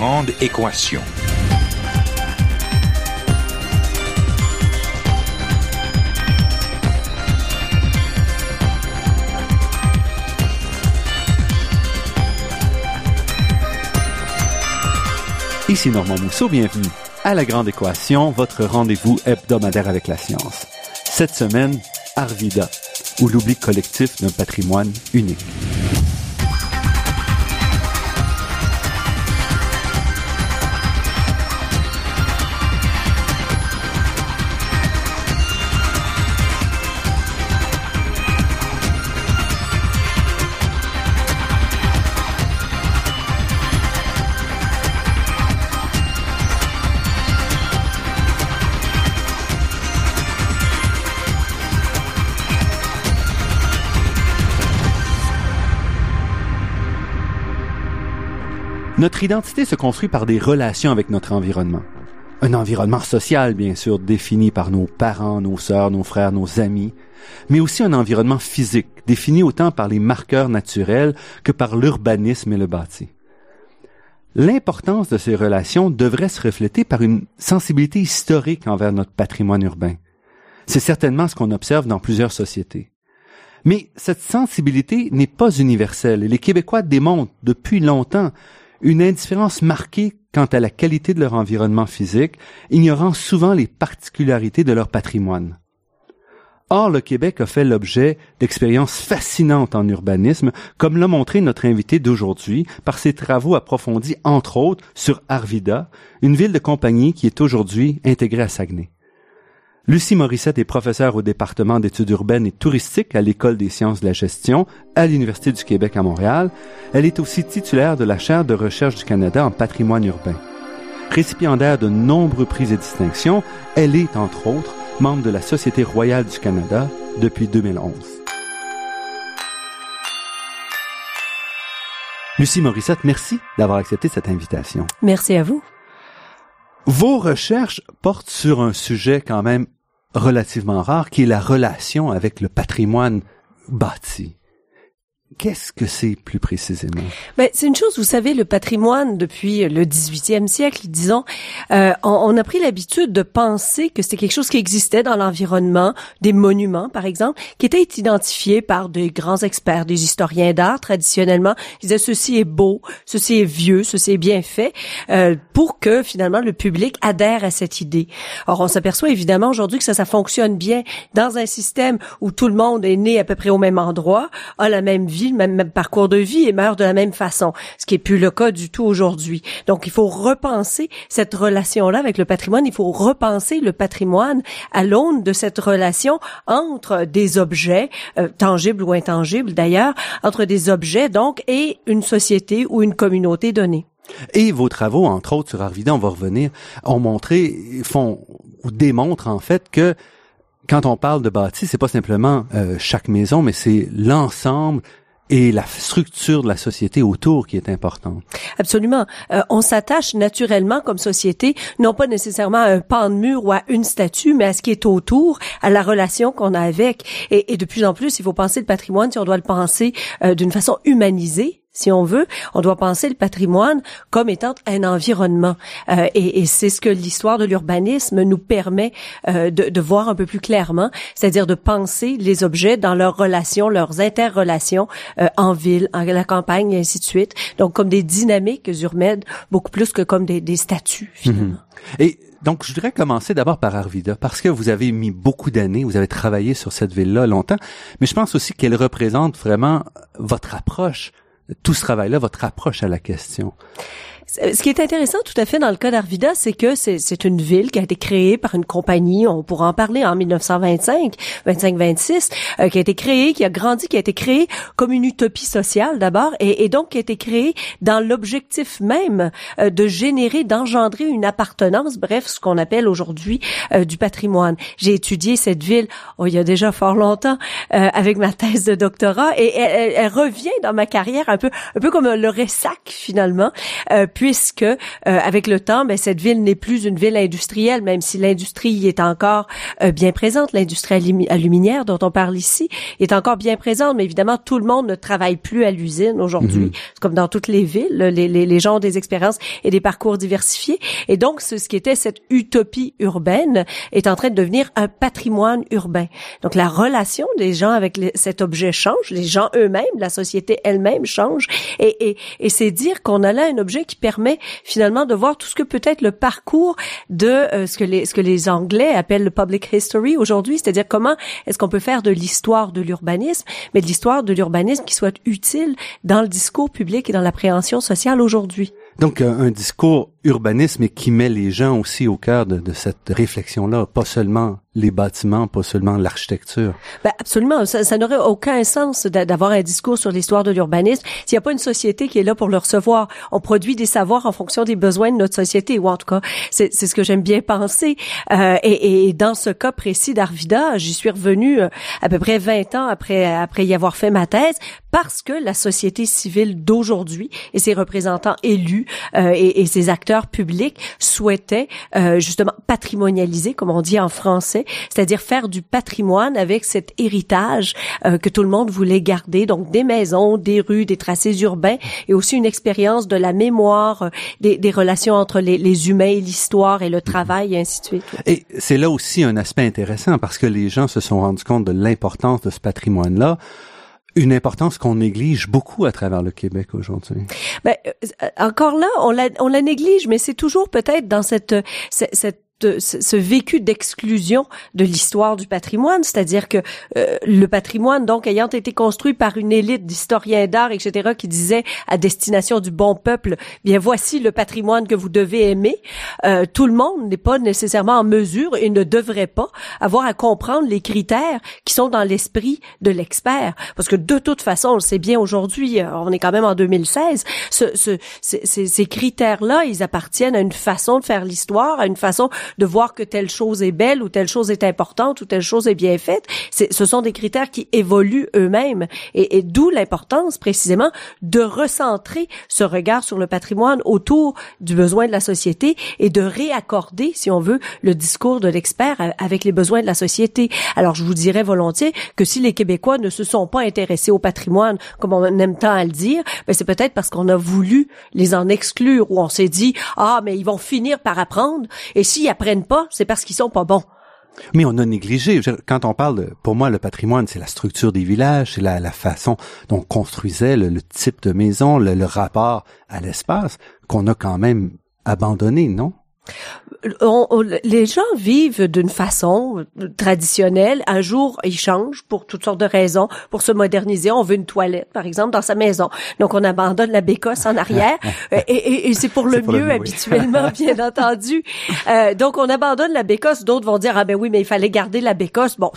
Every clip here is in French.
Grande équation. Ici Normand Mousseau, bienvenue à La Grande Équation, votre rendez-vous hebdomadaire avec la science. Cette semaine, Arvida, ou l'oubli collectif d'un patrimoine unique. Notre identité se construit par des relations avec notre environnement. Un environnement social, bien sûr, défini par nos parents, nos sœurs, nos frères, nos amis, mais aussi un environnement physique, défini autant par les marqueurs naturels que par l'urbanisme et le bâti. L'importance de ces relations devrait se refléter par une sensibilité historique envers notre patrimoine urbain. C'est certainement ce qu'on observe dans plusieurs sociétés. Mais cette sensibilité n'est pas universelle et les Québécois démontrent depuis longtemps une indifférence marquée quant à la qualité de leur environnement physique, ignorant souvent les particularités de leur patrimoine. Or, le Québec a fait l'objet d'expériences fascinantes en urbanisme, comme l'a montré notre invité d'aujourd'hui par ses travaux approfondis, entre autres, sur Arvida, une ville de compagnie qui est aujourd'hui intégrée à Saguenay. Lucie Morissette est professeure au département d'études urbaines et touristiques à l'École des sciences de la gestion à l'Université du Québec à Montréal. Elle est aussi titulaire de la chaire de recherche du Canada en patrimoine urbain. Récipiendaire de nombreux prix et distinctions, elle est, entre autres, membre de la Société royale du Canada depuis 2011. Lucie Morissette, merci d'avoir accepté cette invitation. Merci à vous. Vos recherches portent sur un sujet quand même relativement rare, qui est la relation avec le patrimoine bâti. Qu'est-ce que c'est plus précisément? Ben, c'est une chose, vous savez, le patrimoine depuis le 18e siècle, disons, euh, on, on, a pris l'habitude de penser que c'était quelque chose qui existait dans l'environnement, des monuments par exemple, qui étaient identifiés par des grands experts, des historiens d'art traditionnellement, ils disaient ceci est beau, ceci est vieux, ceci est bien fait, euh, pour que finalement le public adhère à cette idée. Or, on s'aperçoit évidemment aujourd'hui que ça, ça fonctionne bien. Dans un système où tout le monde est né à peu près au même endroit, a la même vie le même, parcours de vie et meurt de la même façon, ce qui est plus le cas du tout aujourd'hui. Donc, il faut repenser cette relation-là avec le patrimoine. Il faut repenser le patrimoine à l'aune de cette relation entre des objets, euh, tangibles ou intangibles d'ailleurs, entre des objets donc et une société ou une communauté donnée. Et vos travaux, entre autres sur Arvida, on va revenir, ont montré, font ou démontrent en fait que quand on parle de bâti, c'est pas simplement euh, chaque maison, mais c'est l'ensemble et la structure de la société autour qui est importante. Absolument. Euh, on s'attache naturellement comme société, non pas nécessairement à un pan de mur ou à une statue, mais à ce qui est autour, à la relation qu'on a avec. Et, et, de plus en plus, il faut penser le patrimoine, si on doit le penser euh, d'une façon humanisée, si on veut, on doit penser le patrimoine comme étant un environnement. Euh, et, et c'est ce que l'histoire de l'urbanisme nous permet euh, de, de, voir un peu plus clairement, c'est-à-dire de penser les objets dans leurs relations, leurs interrelations euh, en ville, en la campagne, et ainsi de suite. Donc comme des dynamiques urbaines, beaucoup plus que comme des, des statuts, finalement. Mm-hmm. Et donc, je voudrais commencer d'abord par Arvida, parce que vous avez mis beaucoup d'années, vous avez travaillé sur cette ville-là longtemps, mais je pense aussi qu'elle représente vraiment votre approche tout ce travail-là, votre approche à la question. Ce qui est intéressant tout à fait dans le cas d'Arvida, c'est que c'est une ville qui a été créée par une compagnie, on pourra en parler en 1925, 25-26, euh, qui a été créée, qui a grandi, qui a été créée comme une utopie sociale d'abord, et, et, donc qui a été créée dans l'objectif même euh, de générer, d'engendrer une appartenance, bref, ce qu'on appelle aujourd'hui euh, du patrimoine. J'ai étudié cette ville oh, il y a déjà fort longtemps euh, avec ma thèse de doctorat, et elle, elle, revient dans ma carrière un peu, un peu comme le Ressac finalement puisque euh, avec le temps, ben, cette ville n'est plus une ville industrielle, même si l'industrie y est encore euh, bien présente. L'industrie aluminière dont on parle ici est encore bien présente, mais évidemment, tout le monde ne travaille plus à l'usine aujourd'hui. Mhm. Comme dans toutes les villes, les, les, les, gens ont des expériences et des parcours diversifiés. Et donc, ce, ce qui était cette utopie urbaine est en train de devenir un patrimoine urbain. Donc, la relation des gens avec cet objet change, les gens eux-mêmes, la société elle-même change, et, et, et c'est dire qu'on a là un objet qui permet finalement de voir tout ce que peut être le parcours de euh, ce que les ce que les Anglais appellent le public history aujourd'hui, c'est-à-dire comment est-ce qu'on peut faire de l'histoire de l'urbanisme, mais de l'histoire de l'urbanisme qui soit utile dans le discours public et dans l'appréhension sociale aujourd'hui. Donc euh, un discours urbanisme et qui met les gens aussi au cœur de, de cette réflexion-là, pas seulement les bâtiments, pas seulement l'architecture. Ben absolument, ça, ça n'aurait aucun sens d'avoir un discours sur l'histoire de l'urbanisme s'il n'y a pas une société qui est là pour le recevoir. On produit des savoirs en fonction des besoins de notre société, ou en tout cas, c'est ce que j'aime bien penser. Euh, et, et, dans ce cas précis d'Arvida, j'y suis revenue euh, à peu près 20 ans après après y avoir fait ma thèse, parce que la société civile d'aujourd'hui et ses représentants élus euh, et, et ses acteurs public souhaitait euh, justement patrimonialiser, comme on dit en français, c'est-à-dire faire du patrimoine avec cet héritage euh, que tout le monde voulait garder, donc des maisons, des rues, des tracés urbains, et aussi une expérience de la mémoire, euh, des, relations entre les, les humains et l'histoire et le travail, et ainsi de suite. Et c'est là aussi un aspect intéressant parce que les gens se sont rendus compte de l'importance de ce patrimoine-là une importance qu'on néglige beaucoup à travers le Québec aujourd'hui. Ben, euh, encore là, on la, on la néglige, mais c'est toujours peut-être dans cette, cette ce vécu d'exclusion de l'histoire du patrimoine, c'est-à-dire que euh, le patrimoine, donc, ayant été construit par une élite d'historiens d'art, etc., qui disait à destination du bon peuple, bien voici le patrimoine que vous devez aimer, euh, tout le monde n'est pas nécessairement en mesure et ne devrait pas avoir à comprendre les critères qui sont dans l'esprit de l'expert, parce que de toute façon, on le sait bien aujourd'hui, euh, on est quand même en 2016, ce, ce, ces, ces critères-là, ils appartiennent à une façon de faire l'histoire, à une façon de voir que telle chose est belle ou telle chose est importante ou telle chose est bien faite. Ce sont des critères qui évoluent eux-mêmes et, d'où l'importance précisément de recentrer ce regard sur le patrimoine autour du besoin de la société et de réaccorder, si on veut, le discours de l'expert avec les besoins de la société. Alors je vous dirais volontiers que si les Québécois ne se sont pas intéressés au patrimoine, comme on aime tant à le dire, ben c'est peut-être parce qu'on a voulu les en exclure ou on s'est dit ah mais ils vont finir par apprendre et si apprennent pas, c'est parce qu'ils sont pas bons. Mais on a négligé. Quand on parle, de, pour moi, le patrimoine, c'est la structure des villages, c'est la, façon dont on construisait, le, type de maison, le rapport à l'espace, qu'on a quand même abandonné, non? Les gens vivent d'une façon traditionnelle. Un jour, ils changent pour toutes sortes de raisons, pour se moderniser. On veut une toilette, par exemple, dans sa maison. Donc, on abandonne la bécosse en arrière. et, c'est pour le mieux, habituellement, bien entendu. Euh, donc, on abandonne la bécosse. D'autres vont dire, ah ben oui, mais il fallait garder la bécosse. Bon,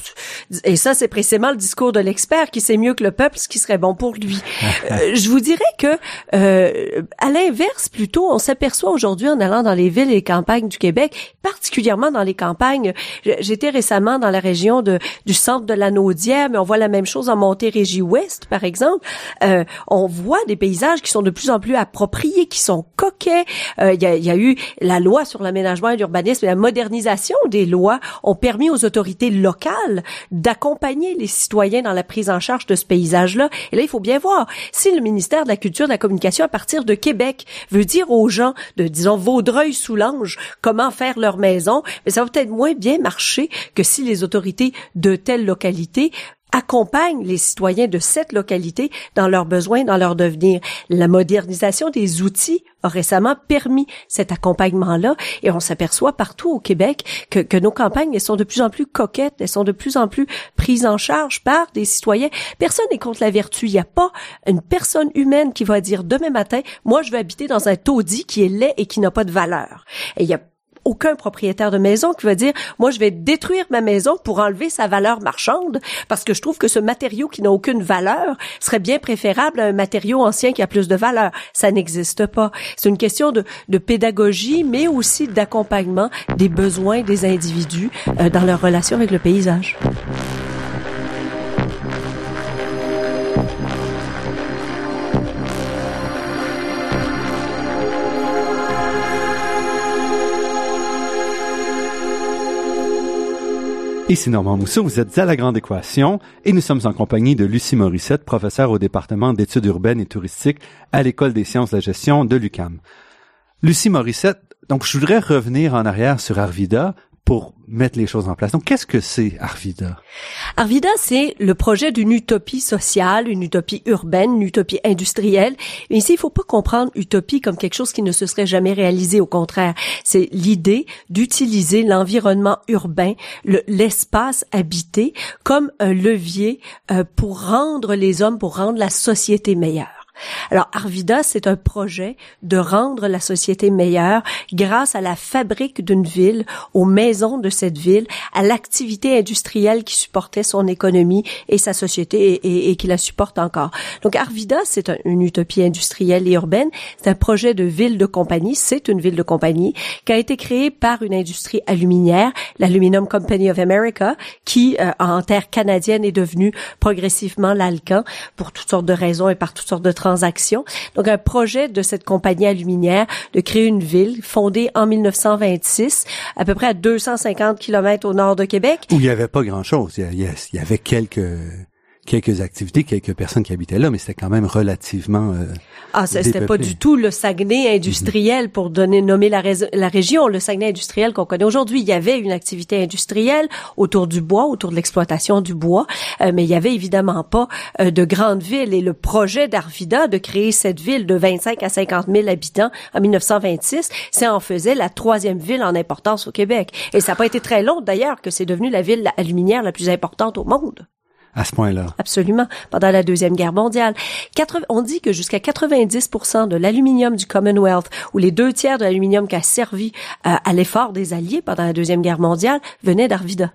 et ça, c'est précisément le discours de l'expert qui sait mieux que le peuple ce qui serait bon pour lui. Euh, je vous dirais que, euh, à l'inverse, plutôt, on s'aperçoit aujourd'hui en allant dans les villes et les campagnes du Québec, particulièrement dans les campagnes. J'étais récemment dans la région de, du centre de la Naudière, mais on voit la même chose en Montérégie-Ouest, par exemple. Euh, on voit des paysages qui sont de plus en plus appropriés, qui sont coquets. Euh, il y, a, y, a, eu la loi sur l'aménagement et l'urbanisme la modernisation des lois ont permis aux autorités locales d'accompagner les citoyens dans la prise en charge de ce paysage-là. Et là, il faut bien voir, si le ministère de la Culture et de la Communication, à partir de Québec, veut dire aux gens de, disons, Vaudreuil-Soulanges, comment faire leur maison, mais ça va peut-être moins bien marcher que si les autorités de telle localité accompagnent les citoyens de cette localité dans leurs besoins, dans leur devenir. La modernisation des outils a récemment permis cet accompagnement-là et on s'aperçoit partout au Québec que, nos campagnes elles sont de plus en plus coquettes, elles sont de plus en plus prises en charge par des citoyens. Personne n'est contre la vertu. Il n'y a pas une personne humaine qui va dire demain matin, moi je vais habiter dans un taudis qui est laid et qui n'a pas de valeur. Aucun propriétaire de maison qui va dire moi je vais détruire ma maison pour enlever sa valeur marchande parce que je trouve que ce matériau qui n'a aucune valeur serait bien préférable à un matériau ancien qui a plus de valeur. Ça n'existe pas. C'est une question de, pédagogie mais aussi d'accompagnement des besoins des individus euh, dans leur relation avec le paysage. Ici Normand Mousseau, vous êtes à La Grande Équation et nous sommes en compagnie de Lucie Morissette, professeure au département d'études urbaines et touristiques à l'École des sciences de la gestion de l'UCAM. Lucie Morissette, donc je voudrais revenir en arrière sur Arvida pour mettre les choses en place. Donc, qu'est-ce que c'est Arvida? Arvida, c'est le projet d'une utopie sociale, une utopie urbaine, une utopie industrielle. Mais ici, il faut pas comprendre utopie comme quelque chose qui ne se serait jamais réalisé. Au contraire, c'est l'idée d'utiliser l'environnement urbain, l'espace habité, comme un levier euh, pour rendre les hommes, pour rendre la société meilleure. Alors, Arvida, c'est un projet de rendre la société meilleure grâce à la fabrique d'une ville, aux maisons de cette ville, à l'activité industrielle qui supportait son économie et sa société et, qui la supporte encore. Donc, Arvida, c'est une utopie industrielle et urbaine. C'est un projet de ville de compagnie. C'est une ville de compagnie qui a été créée par une industrie aluminière, l'Aluminum Company of America, qui, euh, en terre canadienne, est devenue progressivement l'Alcan pour toutes sortes de raisons et par toutes sortes de Donc un projet de cette compagnie aluminière de créer une ville fondée en 1926, à peu près à 250 kilomètres au nord de Québec. Où il n'y avait pas grand-chose. Il y avait quelques quelques activités, quelques personnes qui habitaient là, mais c'était quand même relativement euh, Ah, c'était pas du tout le Saguenay industriel pour donner nommer la, la région, le Saguenay industriel qu'on connaît aujourd'hui. Il y avait une activité industrielle autour du bois, autour de l'exploitation du bois, euh, mais il y avait évidemment pas euh, de grandes villes. Et le projet d'Arvida de créer cette ville de 25 à 50 000 habitants en 1926, ça en faisait la troisième ville en importance au Québec. Et ça n'a pas été très long d'ailleurs que c'est devenu la ville aluminière la plus importante au monde à ce point-là. Absolument. Pendant la Deuxième Guerre mondiale. on dit que jusqu'à 90% de l'aluminium du Commonwealth, ou les deux tiers de l'aluminium qui a servi euh, à l'effort des Alliés pendant la Deuxième Guerre mondiale, venait d'Arvida.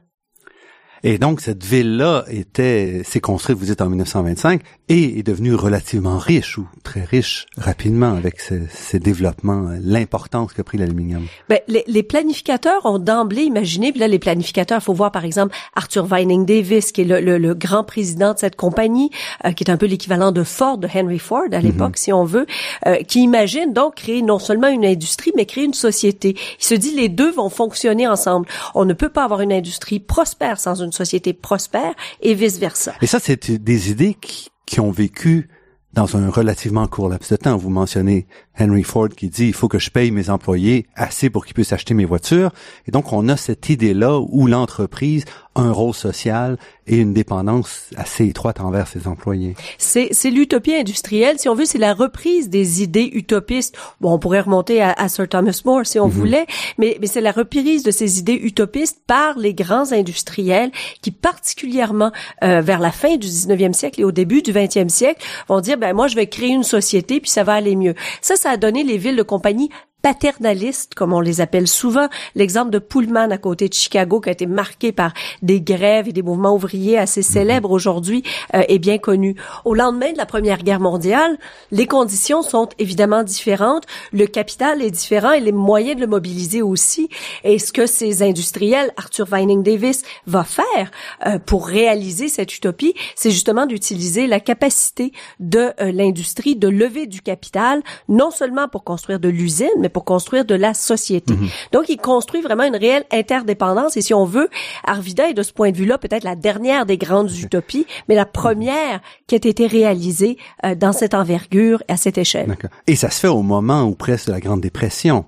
Et donc, cette ville-là était, s'est construite, vous dites, en 1925, et est devenue relativement riche, ou très riche, rapidement, avec ces, développements, l'importance qu'a pris l'aluminium. Ben, les, les, planificateurs ont d'emblée imaginé, puis là, les planificateurs, il faut voir, par exemple, Arthur Vining Davis, qui est le, le, grand président de cette compagnie, euh, qui est un peu l'équivalent de Ford, de Henry Ford, à l'époque, mm-hmm. si on veut, euh, qui imagine donc créer non seulement une industrie, mais créer une société. Il se dit, les deux vont fonctionner ensemble. On ne peut pas avoir une industrie prospère sans une société prospère et vice-versa. Et ça, c'est des idées qui, qui ont vécu dans un relativement court laps de temps. Vous mentionnez Henry Ford qui dit il faut que je paye mes employés assez pour qu'ils puissent acheter mes voitures. Et donc on a cette idée-là où l'entreprise un rôle social et une dépendance assez étroite envers ses employés. C'est, c'est l'utopie industrielle, si on veut, c'est la reprise des idées utopistes. Bon, on pourrait remonter à, Sir Thomas More si on mhm. voulait, mais, mais c'est la reprise de ces idées utopistes par les grands industriels qui particulièrement euh, vers la fin du 19e siècle et au début du 20e siècle vont dire ben moi je vais créer une société puis ça va aller mieux. Ça ça a donné les villes de compagnie paternalistes, comme on les appelle souvent. L'exemple de Pullman à côté de Chicago, qui a été marqué par des grèves et des mouvements ouvriers assez mhm. célèbres aujourd'hui, euh, est bien connu. Au lendemain de la Première Guerre mondiale, les conditions sont évidemment différentes. Le capital est différent et les moyens de le mobiliser aussi. Et ce que ces industriels, Arthur Vining Davis, va faire euh, pour réaliser cette utopie, c'est justement d'utiliser la capacité de euh, l'industrie de lever du capital, non seulement pour construire de l'usine, mais pour construire de la société. Mhm. Donc, il construit vraiment une réelle interdépendance. Et si on veut, Arvida est de ce point de vue-là peut-être la dernière des grandes utopies, mais la première qui a été réalisée euh, dans cette envergure et à cette échelle. Et ça se fait au moment où presque la Grande Dépression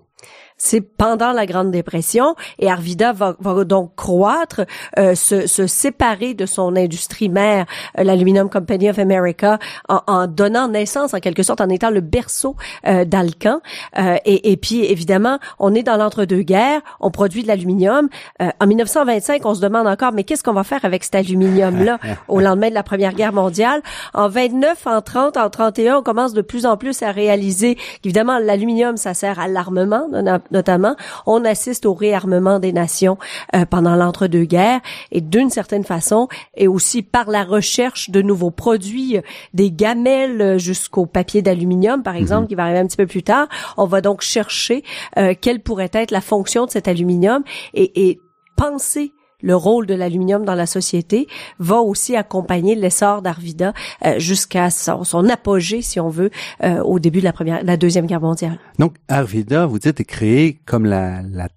c'est pendant la Grande Dépression et Arvida va, va donc croître, euh, se, se, séparer de son industrie mère, euh, l'Aluminium Company of America, en, en, donnant naissance en quelque sorte, en étant le berceau euh, d'Alcan. Euh, et, et, puis évidemment, on est dans l'entre-deux-guerres, on produit de l'aluminium. Euh, en 1925, on se demande encore, mais qu'est-ce qu'on va faire avec cet aluminium-là au lendemain de la Première Guerre mondiale? En 29, en 30, en 31, on commence de plus en plus à réaliser qu'évidemment l'aluminium, ça sert à l'armement notamment, on assiste au réarmement des nations euh, pendant l'entre-deux-guerres et d'une certaine façon, et aussi par la recherche de nouveaux produits, euh, des gamelles euh, jusqu'au papier d'aluminium, par exemple, mhm. qui va arriver un petit peu plus tard, on va donc chercher quelle pourrait être la fonction de cet aluminium et, et penser le rôle de l'aluminium dans la société va aussi accompagner l'essor d'Arvida euh, jusqu'à son, apogée, si on veut, euh, au début de la première, la deuxième guerre mondiale. Donc, Arvida, vous dites, est créé comme la, la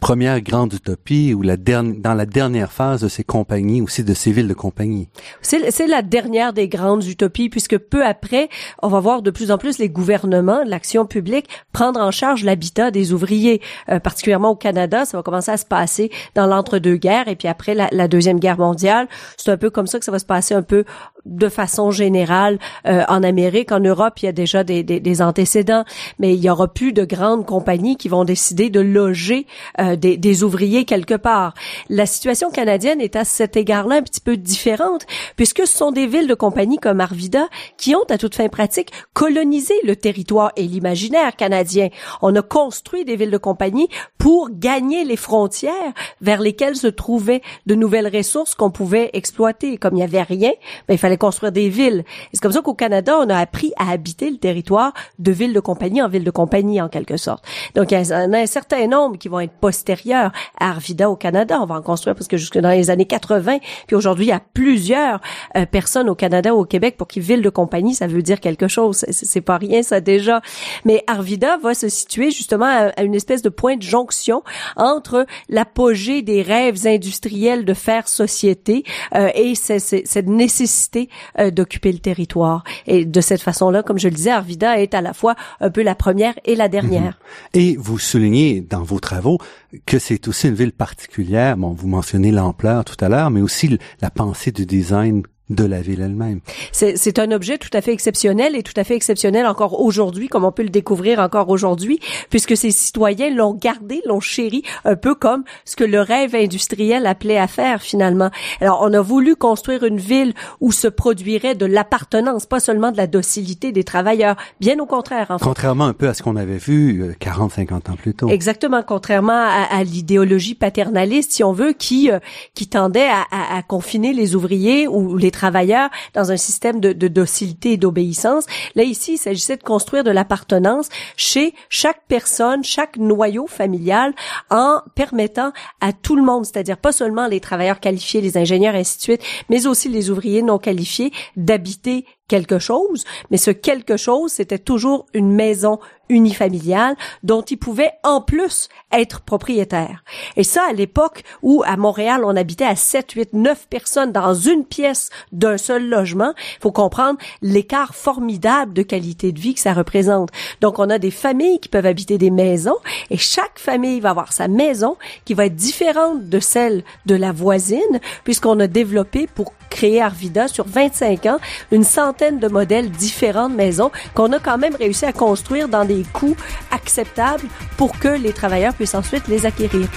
première grande utopie ou la dans la dernière phase de ces compagnies, aussi de ces villes de compagnie? C'est la dernière des grandes utopies, puisque peu après, on va voir de plus en plus les gouvernements, l'action publique, prendre en charge l'habitat des ouvriers, euh, particulièrement au Canada. Ça va commencer à se passer dans l'entre-deux-guerres, et puis après la, la Deuxième Guerre mondiale. C'est un peu comme ça que ça va se passer un peu de façon générale euh, en Amérique, en Europe, il y a déjà des, des, des, antécédents, mais il y aura plus de grandes compagnies qui vont décider de loger euh, des, des, ouvriers quelque part. La situation canadienne est à cet égard-là un petit peu différente, puisque ce sont des villes de compagnie comme Arvida qui ont, à toute fin pratique, colonisé le territoire et l'imaginaire canadien. On a construit des villes de compagnie pour gagner les frontières vers lesquelles se trouvaient de nouvelles ressources qu'on pouvait exploiter. Comme il n'y avait rien, ben, il fallait construire des villes. C'est comme ça qu'au Canada, on a appris à habiter le territoire de ville de compagnie en ville de compagnie, en quelque sorte. Donc, il y en a un certain nombre qui vont être postérieurs à Arvida au Canada. On va en construire parce que jusque dans les années 80, puis aujourd'hui, il y a plusieurs euh, personnes au Canada ou au Québec pour qui ville de compagnie, ça veut dire quelque chose. C'est pas rien, ça, déjà. Mais Arvida va se situer justement à, une espèce de point de jonction entre l'apogée des rêves industriels de faire société euh, et cette nécessité euh, d'occuper le territoire. Et de cette façon-là, comme je le disais, Arvida est à la fois un peu la première et la dernière. Mhm. Et vous soulignez dans vos travaux que c'est aussi une ville particulière. Bon, vous mentionnez l'ampleur tout à l'heure, mais aussi la pensée du design de la ville elle-même. C'est un objet tout à fait exceptionnel et tout à fait exceptionnel encore aujourd'hui, comme on peut le découvrir encore aujourd'hui, puisque ces citoyens l'ont gardé, l'ont chéri, un peu comme ce que le rêve industriel appelait à faire finalement. Alors, on a voulu construire une ville où se produirait de l'appartenance, pas seulement de la docilité des travailleurs, bien au contraire. En Contrairement un peu à ce qu'on avait vu 40, euh, 50 ans plus tôt. Exactement, contrairement à, à l'idéologie paternaliste, si on veut, qui euh, qui tendait à, à, à confiner les ouvriers ou les travailleurs dans un système de, docilité et d'obéissance. Là, ici, il s'agissait de construire de l'appartenance chez chaque personne, chaque noyau familial, en permettant à tout le monde, c'est-à-dire pas seulement les travailleurs qualifiés, les ingénieurs, ainsi de suite, mais aussi les ouvriers non qualifiés, d'habiter quelque chose, mais ce quelque chose, c'était toujours une maison unifamiliale dont il pouvait en plus être propriétaire. Et ça, à l'époque où à Montréal, on habitait à 7, 8, 9 personnes dans une pièce d'un seul logement, il faut comprendre l'écart formidable de qualité de vie que ça représente. Donc, on a des familles qui peuvent habiter des maisons et chaque famille va avoir sa maison qui va être différente de celle de la voisine puisqu'on a développé pour créer Arvida sur 25 ans une centaine de modèles différents de maisons qu'on a quand même réussi à construire dans des coûts acceptables pour que les travailleurs puissent ensuite les acquérir.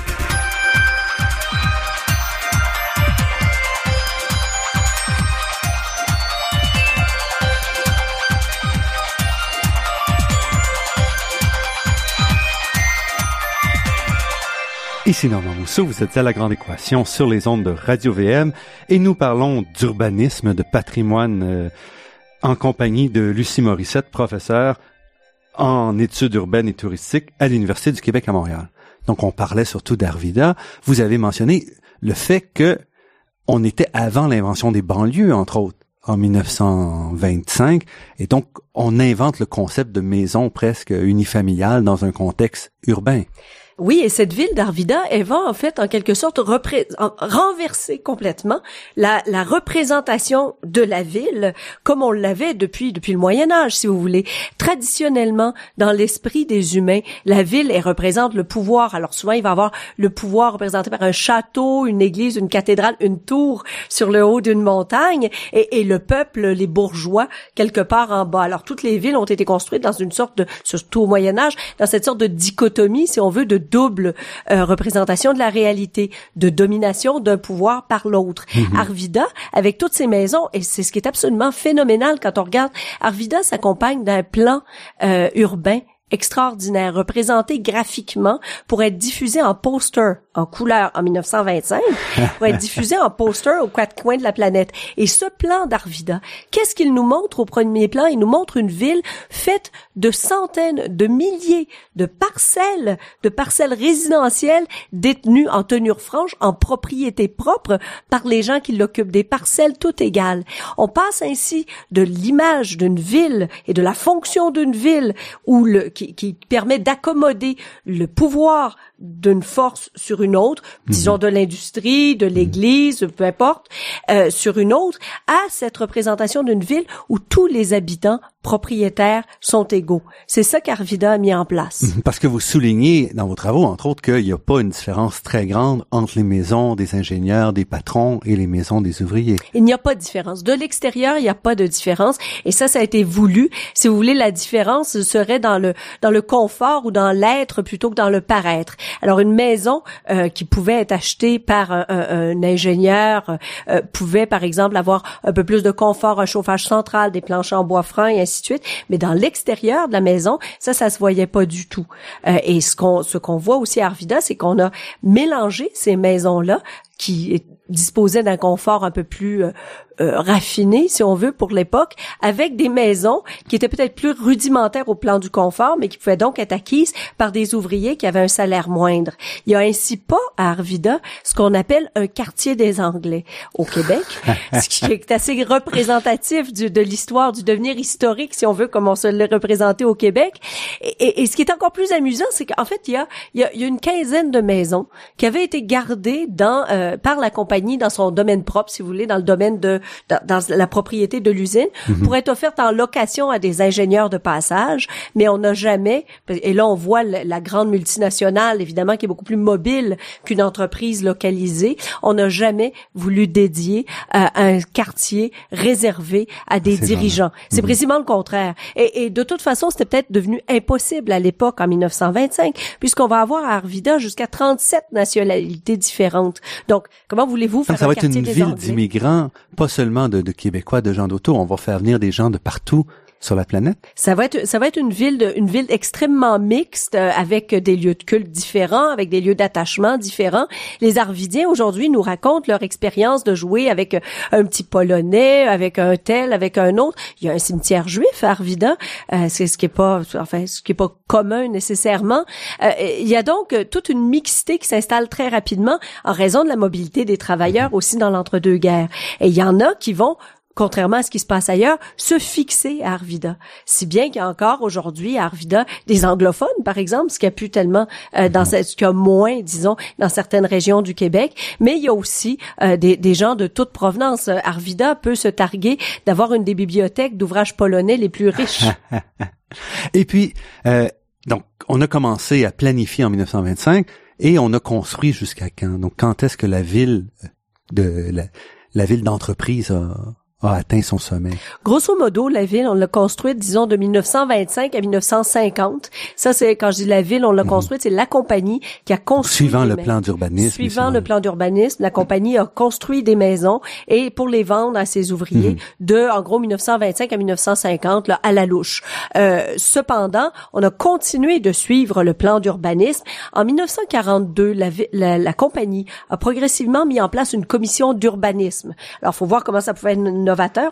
Ici Normand Mousseau, vous êtes à La Grande Équation sur les ondes de Radio-VM et nous parlons d'urbanisme, de patrimoine euh, en compagnie de Lucie Morissette, professeure en études urbaines et touristiques à l'Université du Québec à Montréal. Donc on parlait surtout d'Arvida. Vous avez mentionné le fait que on était avant l'invention des banlieues, entre autres en 1925. Et donc, on invente le concept de maison presque unifamiliale dans un contexte urbain. Oui, et cette ville d'Arvida, elle va en fait en quelque sorte renverser complètement la, la, représentation de la ville comme on l'avait depuis depuis le Moyen Âge, si vous voulez. Traditionnellement, dans l'esprit des humains, la ville elle représente le pouvoir. Alors souvent, il va avoir le pouvoir représenté par un château, une église, une cathédrale, une tour sur le haut d'une montagne, et, et le peuple, les bourgeois, quelque part en bas. Alors toutes les villes ont été construites dans une sorte de, surtout au Moyen Âge, dans cette sorte de dichotomie, si on veut, de double euh, représentation de la réalité, de domination d'un pouvoir par l'autre. Mhm. Arvida, avec toutes ces maisons, et c'est ce qui est absolument phénoménal quand on regarde, Arvida s'accompagne d'un plan euh, urbain extraordinaire, représenté graphiquement pour être diffusé en poster en couleur en 1925, pour être diffusé en poster aux quatre coins de la planète. Et ce plan d'Arvida, qu'est-ce qu'il nous montre au premier plan? Il nous montre une ville faite de centaines, de milliers de parcelles, de parcelles résidentielles détenues en tenure franche, en propriété propre par les gens qui l'occupent, des parcelles toutes égales. On passe ainsi de l'image d'une ville et de la fonction d'une ville où le, qui, qui permet d'accommoder le pouvoir d'une force sur une autre, disons de l'industrie, de l'Église, peu importe, euh, sur une autre, à cette représentation d'une ville où tous les habitants propriétaires sont égaux. C'est ça qu'Arvida a mis en place. Mhm. Parce que vous soulignez dans vos travaux, entre autres, qu'il n'y a pas une différence très grande entre les maisons des ingénieurs, des patrons et les maisons des ouvriers. Il n'y a pas de différence. De l'extérieur, il n'y a pas de différence. Et ça, ça a été voulu. Si vous voulez, la différence serait dans le dans le confort ou dans l'être plutôt que dans le paraître. Alors, une maison euh, qui pouvait être achetée par un, un, ingénieur euh, pouvait, par exemple, avoir un peu plus de confort, un chauffage central, des planches en bois franc et ainsi Mais dans l'extérieur de la maison, ça, ça se voyait pas du tout. Euh, et ce qu'on ce qu'on voit aussi à Arvida, c'est qu'on a mélangé ces maisons-là qui disposaient d'un confort un peu plus euh, euh, raffiné, si on veut, pour l'époque, avec des maisons qui étaient peut-être plus rudimentaires au plan du confort, mais qui pouvaient donc être acquises par des ouvriers qui avaient un salaire moindre. Il y a ainsi pas à Arvida ce qu'on appelle un quartier des Anglais au Québec, ce qui est assez représentatif du, de l'histoire, du devenir historique, si on veut, comme on se l'est représenté au Québec. Et, et, ce qui est encore plus amusant, c'est qu'en fait, il y, a, il, y a, il y a, une quinzaine de maisons qui avaient été gardées dans, euh, par la compagnie dans son domaine propre, si vous voulez, dans le domaine de dans, la propriété de l'usine mhm. pour être offerte en location à des ingénieurs de passage, mais on n'a jamais, et là on voit la, grande multinationale, évidemment, qui est beaucoup plus mobile qu'une entreprise localisée, on n'a jamais voulu dédier euh, un quartier réservé à des dirigeants. C'est mhm. précisément le contraire. Et, et de toute façon, c'était peut-être devenu impossible à l'époque, en 1925, puisqu'on va avoir à Arvida jusqu'à 37 nationalités différentes. Donc, comment voulez-vous faire ça va être une ville d'immigrants, pas seulement de, Québécois, de gens d'auto. On va faire venir des gens de partout sur la planète? Ça va être ça va être une ville de, une ville extrêmement mixte euh, avec des lieux de culte différents, avec des lieux d'attachement différents. Les Arvidiens aujourd'hui nous racontent leur expérience de jouer avec euh, un petit polonais, avec un tel, avec un autre. Il y a un cimetière juif à Arvida, euh, c'est ce qui est pas enfin ce qui est pas commun nécessairement. il y a donc toute une mixité qui s'installe très rapidement en raison de la mobilité des travailleurs aussi dans l'entre-deux-guerres. Et il y en a qui vont contrairement à ce qui se passe ailleurs, se fixer à Arvida. Si bien qu'il y a encore aujourd'hui à Arvida des anglophones, par exemple, ce qui a pu tellement euh, dans ce qu'il y a moins, disons, dans certaines régions du Québec, mais il y a aussi euh, des, des, gens de toute provenance. Arvida peut se targuer d'avoir une des bibliothèques d'ouvrages polonais les plus riches. Et puis, euh, donc, on a commencé à planifier en 1925 et on a construit jusqu'à quand? Donc, quand est-ce que la ville de la, la ville d'entreprise a, a atteint son sommet? Grosso modo, la ville, on l'a construite, disons, de 1925 à 1950. Ça, c'est quand je dis la ville, on l'a mhm. construite, c'est la compagnie qui a construit. Suivant le plan d'urbanisme. Suivant le plan d'urbanisme, la compagnie a construit des maisons et pour les vendre à ses ouvriers mhm. de, en gros, 1925 à 1950, là, à la louche. Euh, cependant, on a continué de suivre le plan d'urbanisme. En 1942, la, la, la, compagnie a progressivement mis en place une commission d'urbanisme. Alors, faut voir comment ça pouvait être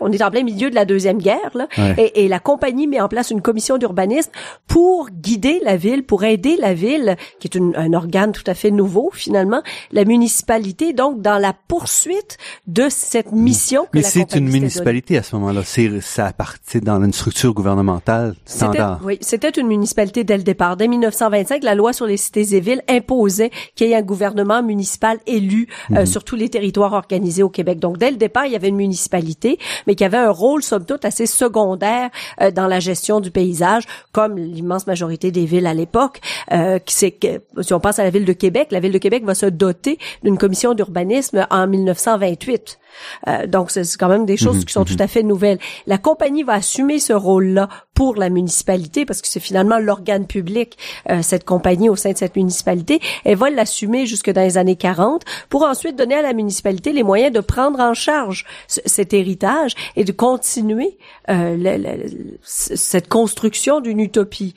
on est en plein milieu de la deuxième guerre, là, et, la compagnie met en place une commission d'urbanisme pour guider la ville, pour aider la ville, qui est un organe tout à fait nouveau finalement, la municipalité, donc dans la poursuite de cette mm. mission. Que Mais c'est une municipalité à ce moment-là. C'est ça appartient dans une structure gouvernementale standard. Oui, c'était une municipalité dès le départ. Dès 1925, la loi sur les cités et villes imposait qu'il y ait un gouvernement municipal élu euh, mm-hmm. sur tous les territoires organisés au Québec. Donc dès le départ, il y avait une municipalité mais qui avait un rôle somme toute assez secondaire euh, dans la gestion du paysage, comme l'immense majorité des villes à l'époque. Euh, si on pense à la ville de Québec, la ville de Québec va se doter d'une commission d'urbanisme en 1928. Euh, donc, c'est quand même des choses mhm, qui sont tout mhm. à fait nouvelles. La compagnie va assumer ce rôle-là pour la municipalité parce que c'est finalement l'organe public, euh, cette compagnie au sein de cette municipalité. Elle va l'assumer jusque dans les années 40 pour ensuite donner à la municipalité les moyens de prendre en charge cet héritage et de continuer euh, cette construction d'une utopie.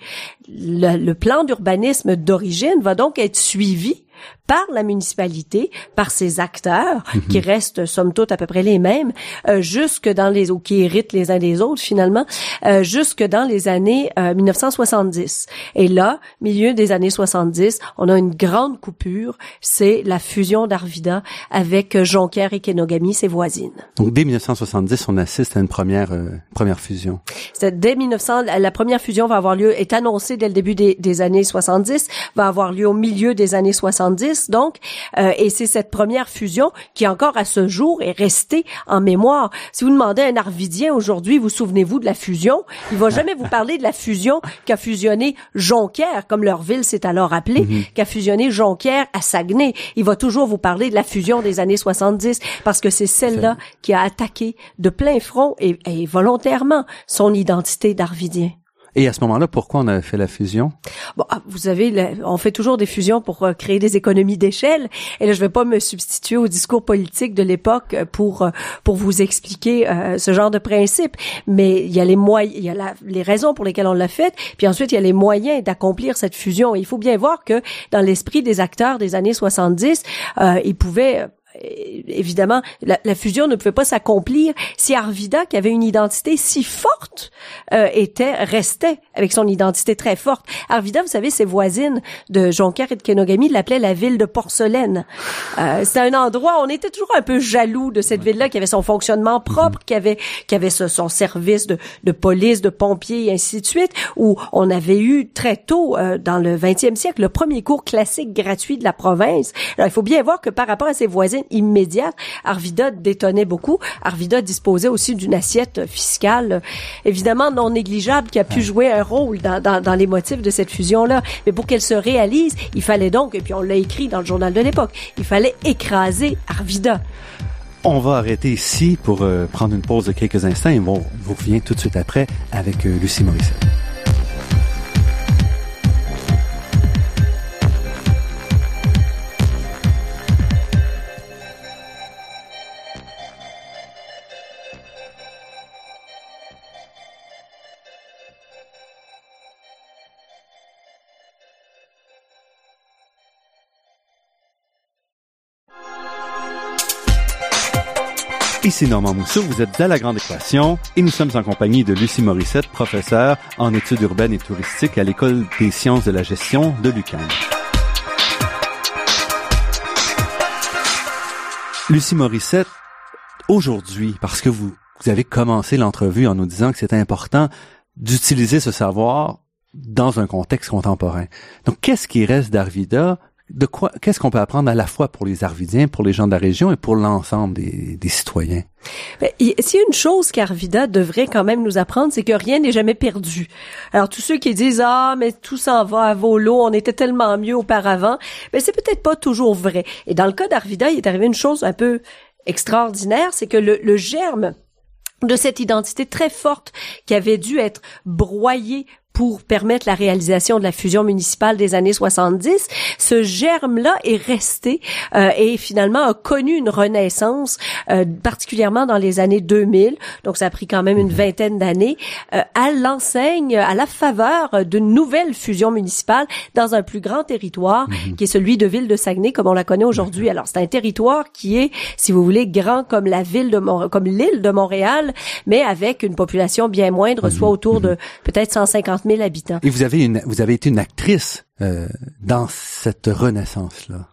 Le, le plan d'urbanisme d'origine va donc être suivi par la municipalité, par ses acteurs, Mhm. qui restent somme toute à peu près les mêmes, euh, jusque dans les ou qui héritent les uns des autres finalement, euh, jusque dans les années euh, 1970. Et là, milieu des années 70, on a une grande coupure, c'est la fusion d'Arvida avec euh, Jonquière et Kenogami, ses voisines. Donc dès 1970, on assiste à une première euh, première fusion. C'est dès 1900, la- la première fusion va avoir lieu, est annoncée dès le début des, des années 70, va avoir lieu au milieu des années 70, donc, euh, et c'est cette première fusion qui encore à ce jour est restée en mémoire. Si vous demandez à un Arvidien aujourd'hui, vous souvenez-vous de la fusion, il va jamais vous parler de la fusion qu'a fusionné Jonquière, comme leur ville s'est alors appelée, qu'a fusionné Jonquière à Saguenay. Il va toujours vous parler de la fusion des années 70 parce que c'est celle-là qui a attaqué de plein front et, et volontairement son identité d'Arvidien. Et à ce moment-là, pourquoi on a fait la fusion? Bon, ah, vous savez, le- on fait toujours des fusions pour euh, créer des économies d'échelle. Et là, je vais pas me substituer au discours politique de l'époque euh, pour euh, pour vous expliquer ce genre de principe. Mais il y a les moyens, il y a les raisons pour lesquelles on l'a fait. Puis ensuite, il y a les moyens d'accomplir cette fusion. Il faut bien voir que dans l'esprit des acteurs des années 70, euh, ils pouvaient évidemment, la, la fusion ne pouvait pas s'accomplir si Arvida, qui avait une identité si forte, euh, était restait avec son identité très forte. Arvida, vous savez, ses voisines de Jonquière et de Kenogami l'appelaient la ville de porcelaine. Euh, c'est un endroit, on était toujours un peu jaloux de cette ville-là qui avait son fonctionnement propre, qui avait qui avait son service de, de police, de pompiers et ainsi de suite, où on avait eu très tôt euh, dans le 20e siècle le premier cours classique gratuit de la province. Alors il faut bien voir que par rapport à ses voisines immédiates, Arvida détonnait beaucoup. Arvida disposait aussi d'une assiette fiscale euh, évidemment non négligeable qui a pu jouer un rôle dans, dans, dans les motifs de cette fusion-là. Mais pour qu'elle se réalise, il fallait donc, et puis on l'a écrit dans le journal de l'époque, il fallait écraser Arvida. On va arrêter ici pour euh, prendre une pause de quelques instants et on vous revient tout de suite après avec euh, Lucie Morissette. Ici Normand Mousseau, vous êtes à La Grande Équation et nous sommes en compagnie de Lucie Morissette, professeure en études urbaines et touristiques à l'École des sciences de la gestion de l'UQAM. Lucie Morissette, aujourd'hui, parce que vous, vous avez commencé l'entrevue en nous disant que c'est important d'utiliser ce savoir dans un contexte contemporain. Donc, qu'est-ce qui reste d'Arvida de quoi, qu'est-ce qu'on peut apprendre à la fois pour les Arvidiens, pour les gens de la région et pour l'ensemble des, citoyens? Ben, il- S'il y a une chose qu'Arvida devrait quand même nous apprendre, c'est que rien n'est jamais perdu. Alors tous ceux qui disent ah mais tout s'en va à volo, on était tellement mieux auparavant, ben c'est peut-être pas toujours vrai. Et dans le cas d'Arvida, il est arrivé une chose un peu extraordinaire, c'est que le, le germe de cette identité très forte qui avait dû être broyée pour permettre la réalisation de la fusion municipale des années 70, ce germe-là est resté euh, et finalement a connu une renaissance, euh, particulièrement dans les années 2000. Donc ça a pris quand même une vingtaine d'années euh, à l'enseigne, à la faveur d'une nouvelle fusion municipale dans un plus grand territoire qui est celui de ville de Saguenay comme on la connaît aujourd'hui. Alors c'est un territoire qui est, si vous voulez, grand comme la ville de Mont- comme l'île de Montréal, mais avec une population bien moindre, soit autour de peut-être 150 000 habitants. Et vous avez une, vous avez été une actrice euh, dans cette renaissance-là.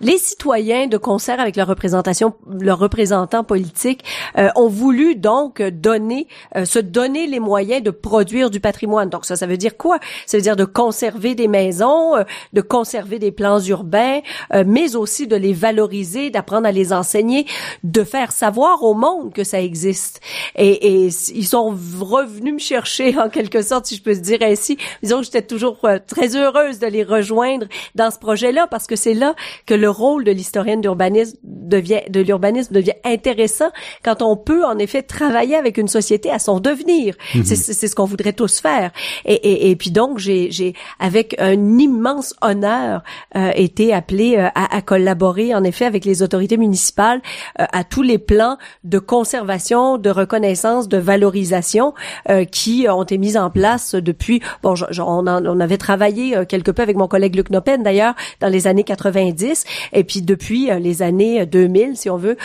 Les citoyens, de concert avec leurs représentants politiques, euh, ont voulu donc donner, euh, se donner les moyens de produire du patrimoine. Donc ça, ça veut dire quoi? Ça veut dire de conserver des maisons, euh, de conserver des plans urbains, euh, mais aussi de les valoriser, d'apprendre à les enseigner, de faire savoir au monde que ça existe. Et, et ils sont revenus me chercher en quelque sorte, si je peux dire ainsi. Disons que j'étais toujours euh, très heureuse de les rejoindre dans ce projet-là parce que c'est là que le rôle de l'historienne d'urbanisme devient de l'urbanisme devient intéressant quand on peut en effet travailler avec une société à son devenir. Mhm. C'est ce qu'on voudrait tous faire. Et, et, et puis donc j'ai j'ai avec un immense honneur euh, été appelé euh, à, à, collaborer en effet avec les autorités municipales euh, à tous les plans de conservation, de reconnaissance, de valorisation euh, qui ont été mis en place depuis bon on, on, avait travaillé quelque peu avec mon collègue Luc Nopen d'ailleurs dans les années 90 et puis depuis les années 2000 si on veut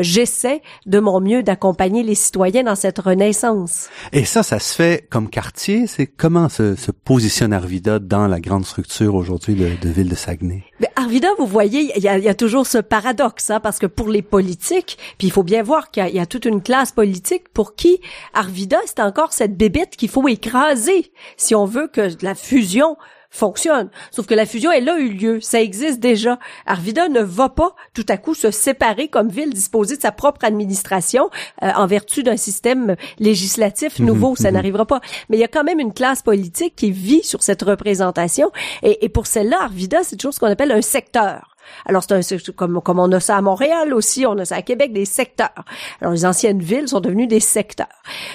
j'essaie de mon mieux d'accompagner les citoyens dans cette renaissance. Et ça ça se fait comme quartier, c'est comment se, se positionne Arvida dans la grande structure aujourd'hui de, de ville de Saguenay? Mais Arvida, vous voyez, il y a, y a, toujours ce paradoxe, hein, parce que pour les politiques, puis il faut bien voir qu'il y, y, a toute une classe politique pour qui Arvida, c'est encore cette bébête qu'il faut écraser si on veut que la fusion fonctionne. Sauf que la fusion, elle a eu lieu. Ça existe déjà. Arvida ne va pas tout à coup se séparer comme ville disposée de sa propre administration euh, en vertu d'un système législatif mhm, nouveau. ça mhm. n'arrivera pas. Mais il y a quand même une classe politique qui vit sur cette représentation. Et, et pour celle-là, Arvida, c'est toujours ce qu'on appelle un secteur. Alors, c'est comme, comme on a ça à Montréal aussi, on a ça à Québec, des secteurs. Alors, les anciennes villes sont devenues des secteurs.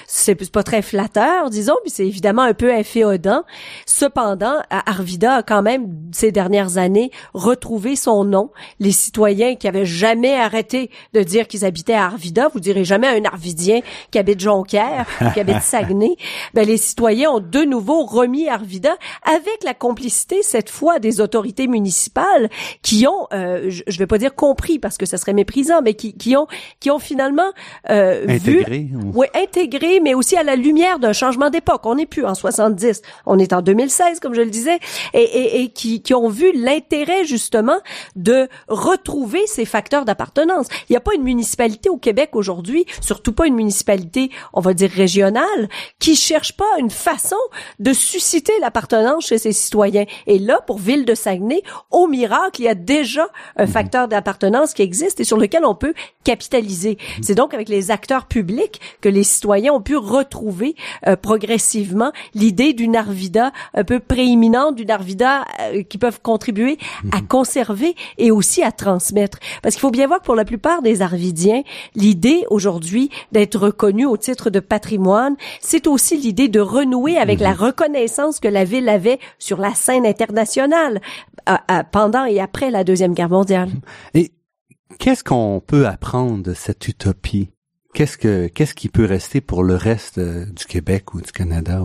C'est pas très flatteur, disons, puis c'est évidemment un peu inféodant. Cependant, Arvida a quand même, ces dernières années, retrouvé son nom. Les citoyens qui avaient jamais arrêté de dire qu'ils habitaient à Arvida, vous direz jamais à un Arvidien qui habite Jonquière, qui habite Saguenay, ben, les citoyens ont de nouveau remis Arvida avec la complicité, cette fois, des autorités municipales qui ont euh, je, vais pas dire compris parce que ça serait méprisant, mais qui, qui ont, qui ont finalement euh, intégré, vu, oui, intégré, mais aussi à la lumière d'un changement d'époque. On n'est plus en 70, on est en 2016, comme je le disais, et, et, et qui, qui ont vu l'intérêt justement de retrouver ces facteurs d'appartenance. Il n'y a pas une municipalité au Québec aujourd'hui, surtout pas une municipalité, on va dire régionale, qui cherche pas une façon de susciter l'appartenance chez ses citoyens. Et là, pour Ville de Saguenay, au miracle, il y a déjà déjà un mhm. facteur d'appartenance qui existe et sur lequel on peut capitaliser. Mhm. C'est donc avec les acteurs publics que les citoyens ont pu retrouver euh, progressivement l'idée d'une Arvida un peu prééminente, d'une Arvida euh, qui peuvent contribuer à mhm. conserver et aussi à transmettre. Parce qu'il faut bien voir que pour la plupart des Arvidiens, l'idée aujourd'hui d'être reconnu au titre de patrimoine, c'est aussi l'idée de renouer avec la reconnaissance que la ville avait sur la scène internationale pendant et après la Deuxième Guerre mondiale. Et qu'est-ce qu'on peut apprendre de cette utopie? Qu'est-ce que qu'est-ce qui peut rester pour le reste euh, du Québec ou du Canada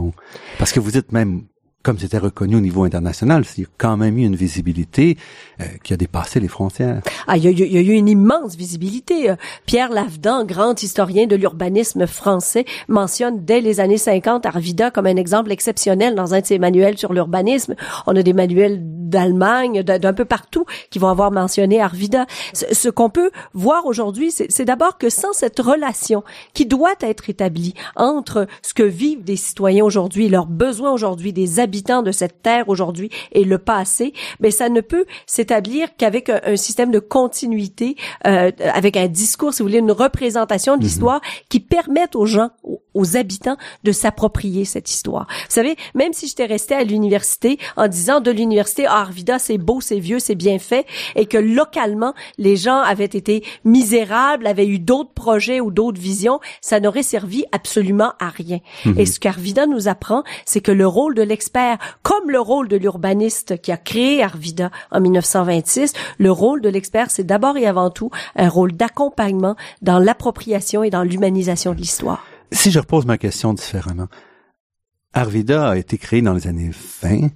parce que vous êtes même comme c'était reconnu au niveau international, il y a quand même eu une visibilité euh, qui a dépassé les frontières. Ah, il y, a, y a eu une immense visibilité. Euh, Pierre Lavedan, grand historien de l'urbanisme français, mentionne dès les années 50 Arvida comme un exemple exceptionnel dans un de ses manuels sur l'urbanisme. On a des manuels d'Allemagne, d'un peu partout, qui vont avoir mentionné Arvida. Ce, ce qu'on peut voir aujourd'hui, c'est d'abord que sans cette relation qui doit être établie entre ce que vivent des citoyens aujourd'hui, leurs besoins aujourd'hui, des habitants, de cette terre aujourd'hui et le passé, mais ça ne peut s'établir qu'avec un, système de continuité, euh, avec un discours, si vous voulez, une représentation de mhm. l'histoire qui permette aux gens, aux, habitants, de s'approprier cette histoire. Vous savez, même si j'étais resté à l'université en disant de l'université, ah, Arvida, c'est beau, c'est vieux, c'est bien fait, et que localement, les gens avaient été misérables, avaient eu d'autres projets ou d'autres visions, ça n'aurait servi absolument à rien. Mhm. Et ce qu'Arvida nous apprend, c'est que le rôle de l'expert comme le rôle de l'urbaniste qui a créé Arvida en 1926, le rôle de l'expert, c'est d'abord et avant tout un rôle d'accompagnement dans l'appropriation et dans l'humanisation de l'histoire. Si je repose ma question différemment, Arvida a été créé dans les années 20.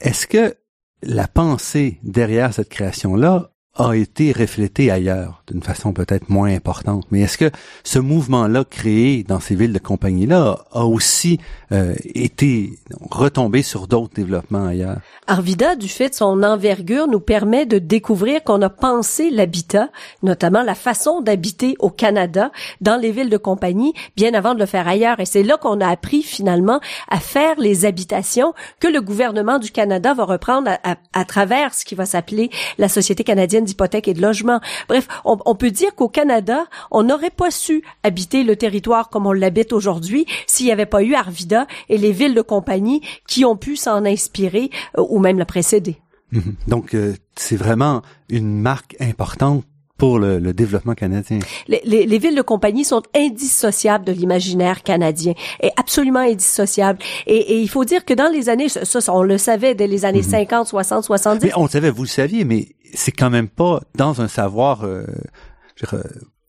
Est-ce que la pensée derrière cette création-là a été reflété ailleurs, d'une façon peut-être moins importante. Mais est-ce que ce mouvement-là créé dans ces villes de compagnie-là a aussi euh, été retombé sur d'autres développements ailleurs? Arvida, du fait de son envergure, nous permet de découvrir qu'on a pensé l'habitat, notamment la façon d'habiter au Canada, dans les villes de compagnie, bien avant de le faire ailleurs. Et c'est là qu'on a appris finalement à faire les habitations que le gouvernement du Canada va reprendre à, à travers ce qui va s'appeler la Société canadienne d'hypothèques et de logement. Bref, on, on peut dire qu'au Canada, on n'aurait pas su habiter le territoire comme on l'habite aujourd'hui s'il n'y avait pas eu Arvida et les villes de compagnie qui ont pu s'en inspirer euh, ou même le précéder. Donc, euh, c'est vraiment une marque importante pour le, le développement canadien. Les, les, les, villes de compagnie sont indissociables de l'imaginaire canadien, et absolument indissociables. Et, et, il faut dire que dans les années, ça, on le savait dès les années 50, 60, 70. Mais on le savait, vous le saviez, mais c'est quand même pas dans un savoir euh,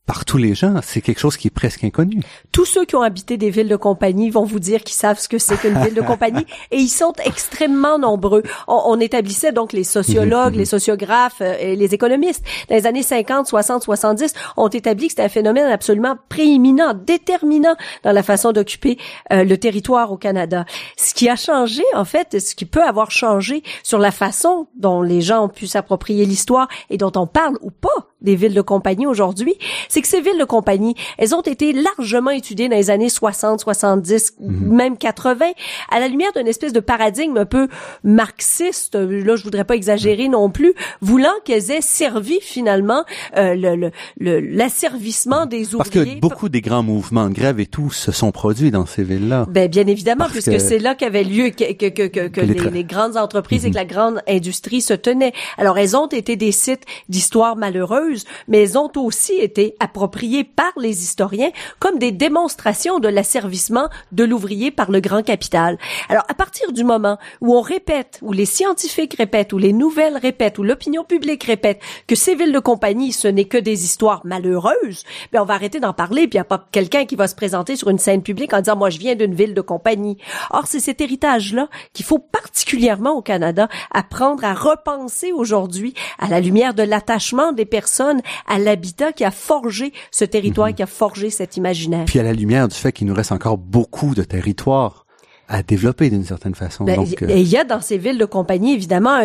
par tous les gens, c'est quelque chose qui est presque inconnu. Tous ceux qui ont habité des villes de compagnie vont vous dire qu'ils savent ce que c'est qu'une ville de compagnie et ils sont extrêmement nombreux. On, établissait donc les sociologues, les sociographes euh, et les économistes. Dans les années 50, 60, 70, ont établi que c'était un phénomène absolument prééminent, déterminant dans la façon d'occuper euh, le territoire au Canada. Ce qui a changé, en fait, ce qui peut avoir changé sur la façon dont les gens ont pu s'approprier l'histoire et dont on parle ou pas des villes de compagnie aujourd'hui, c'est que ces villes de compagnie, elles ont été largement étudiées dans les années 60, 70, mhm. même 80, à la lumière d'une espèce de paradigme un peu marxiste, là je voudrais pas exagérer non plus, voulant qu'elles aient servi finalement euh, le, le, l'asservissement des ouvriers. Parce que beaucoup des grands mouvements de grève et tout se sont produits dans ces villes-là. Ben bien évidemment, puisque c'est là qu'avait lieu que, que, que, que, les, les, grandes entreprises et que mhm. la grande industrie se tenaient. Alors elles ont été des sites d'histoire malheureuse mais elles ont aussi été appropriées par les historiens comme des démonstrations de l'asservissement de l'ouvrier par le grand capital. Alors, à partir du moment où on répète, où les scientifiques répètent, où les nouvelles répètent, où l'opinion publique répète que ces villes de compagnie, ce n'est que des histoires malheureuses, ben on va arrêter d'en parler, puis il n'y a pas quelqu'un qui va se présenter sur une scène publique en disant, moi, je viens d'une ville de compagnie. Or, c'est cet héritage-là qu'il faut particulièrement au Canada apprendre à repenser aujourd'hui à la lumière de l'attachement des personnes à l'habitat qui a forgé ce territoire, mhm. qui a forgé cet imaginaire. Puis à la lumière du fait qu'il nous reste encore beaucoup de territoires à développer d'une certaine façon. Ben, et il y a dans ces villes de compagnie évidemment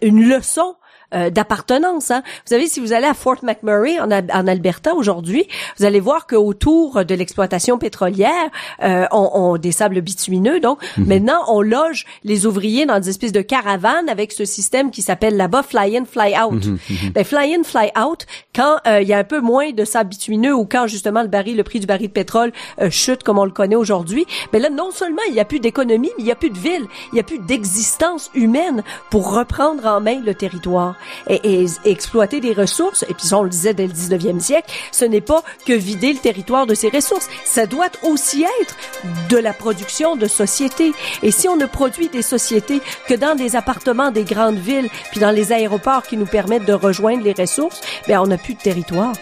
une leçon euh, d'appartenance. Hein. Vous savez, si vous allez à Fort McMurray en, en Alberta aujourd'hui, vous allez voir qu'autour de l'exploitation pétrolière, euh, on, on, des sables bitumineux. Donc mhm. maintenant, on loge les ouvriers dans des espèces de caravanes avec ce système qui s'appelle là-bas fly in, fly out. Mhm, mhm. Ben, fly in, fly out. Quand euh, il y a un peu moins de sable bitumineux ou quand justement le baril, le prix du baril de pétrole chute comme on le connaît aujourd'hui, ben là non seulement il n'y a plus d'économie, mais il n'y a plus de ville, il n'y a plus d'existence humaine pour reprendre en main le territoire et, exploiter des ressources, et puis on le disait dès le 19e siècle, ce n'est pas que vider le territoire de ses ressources, ça doit aussi être de la production de sociétés. Et si on ne produit des sociétés que dans des appartements des grandes villes, puis dans les aéroports qui nous permettent de rejoindre les ressources, ben on n'a plus de territoire.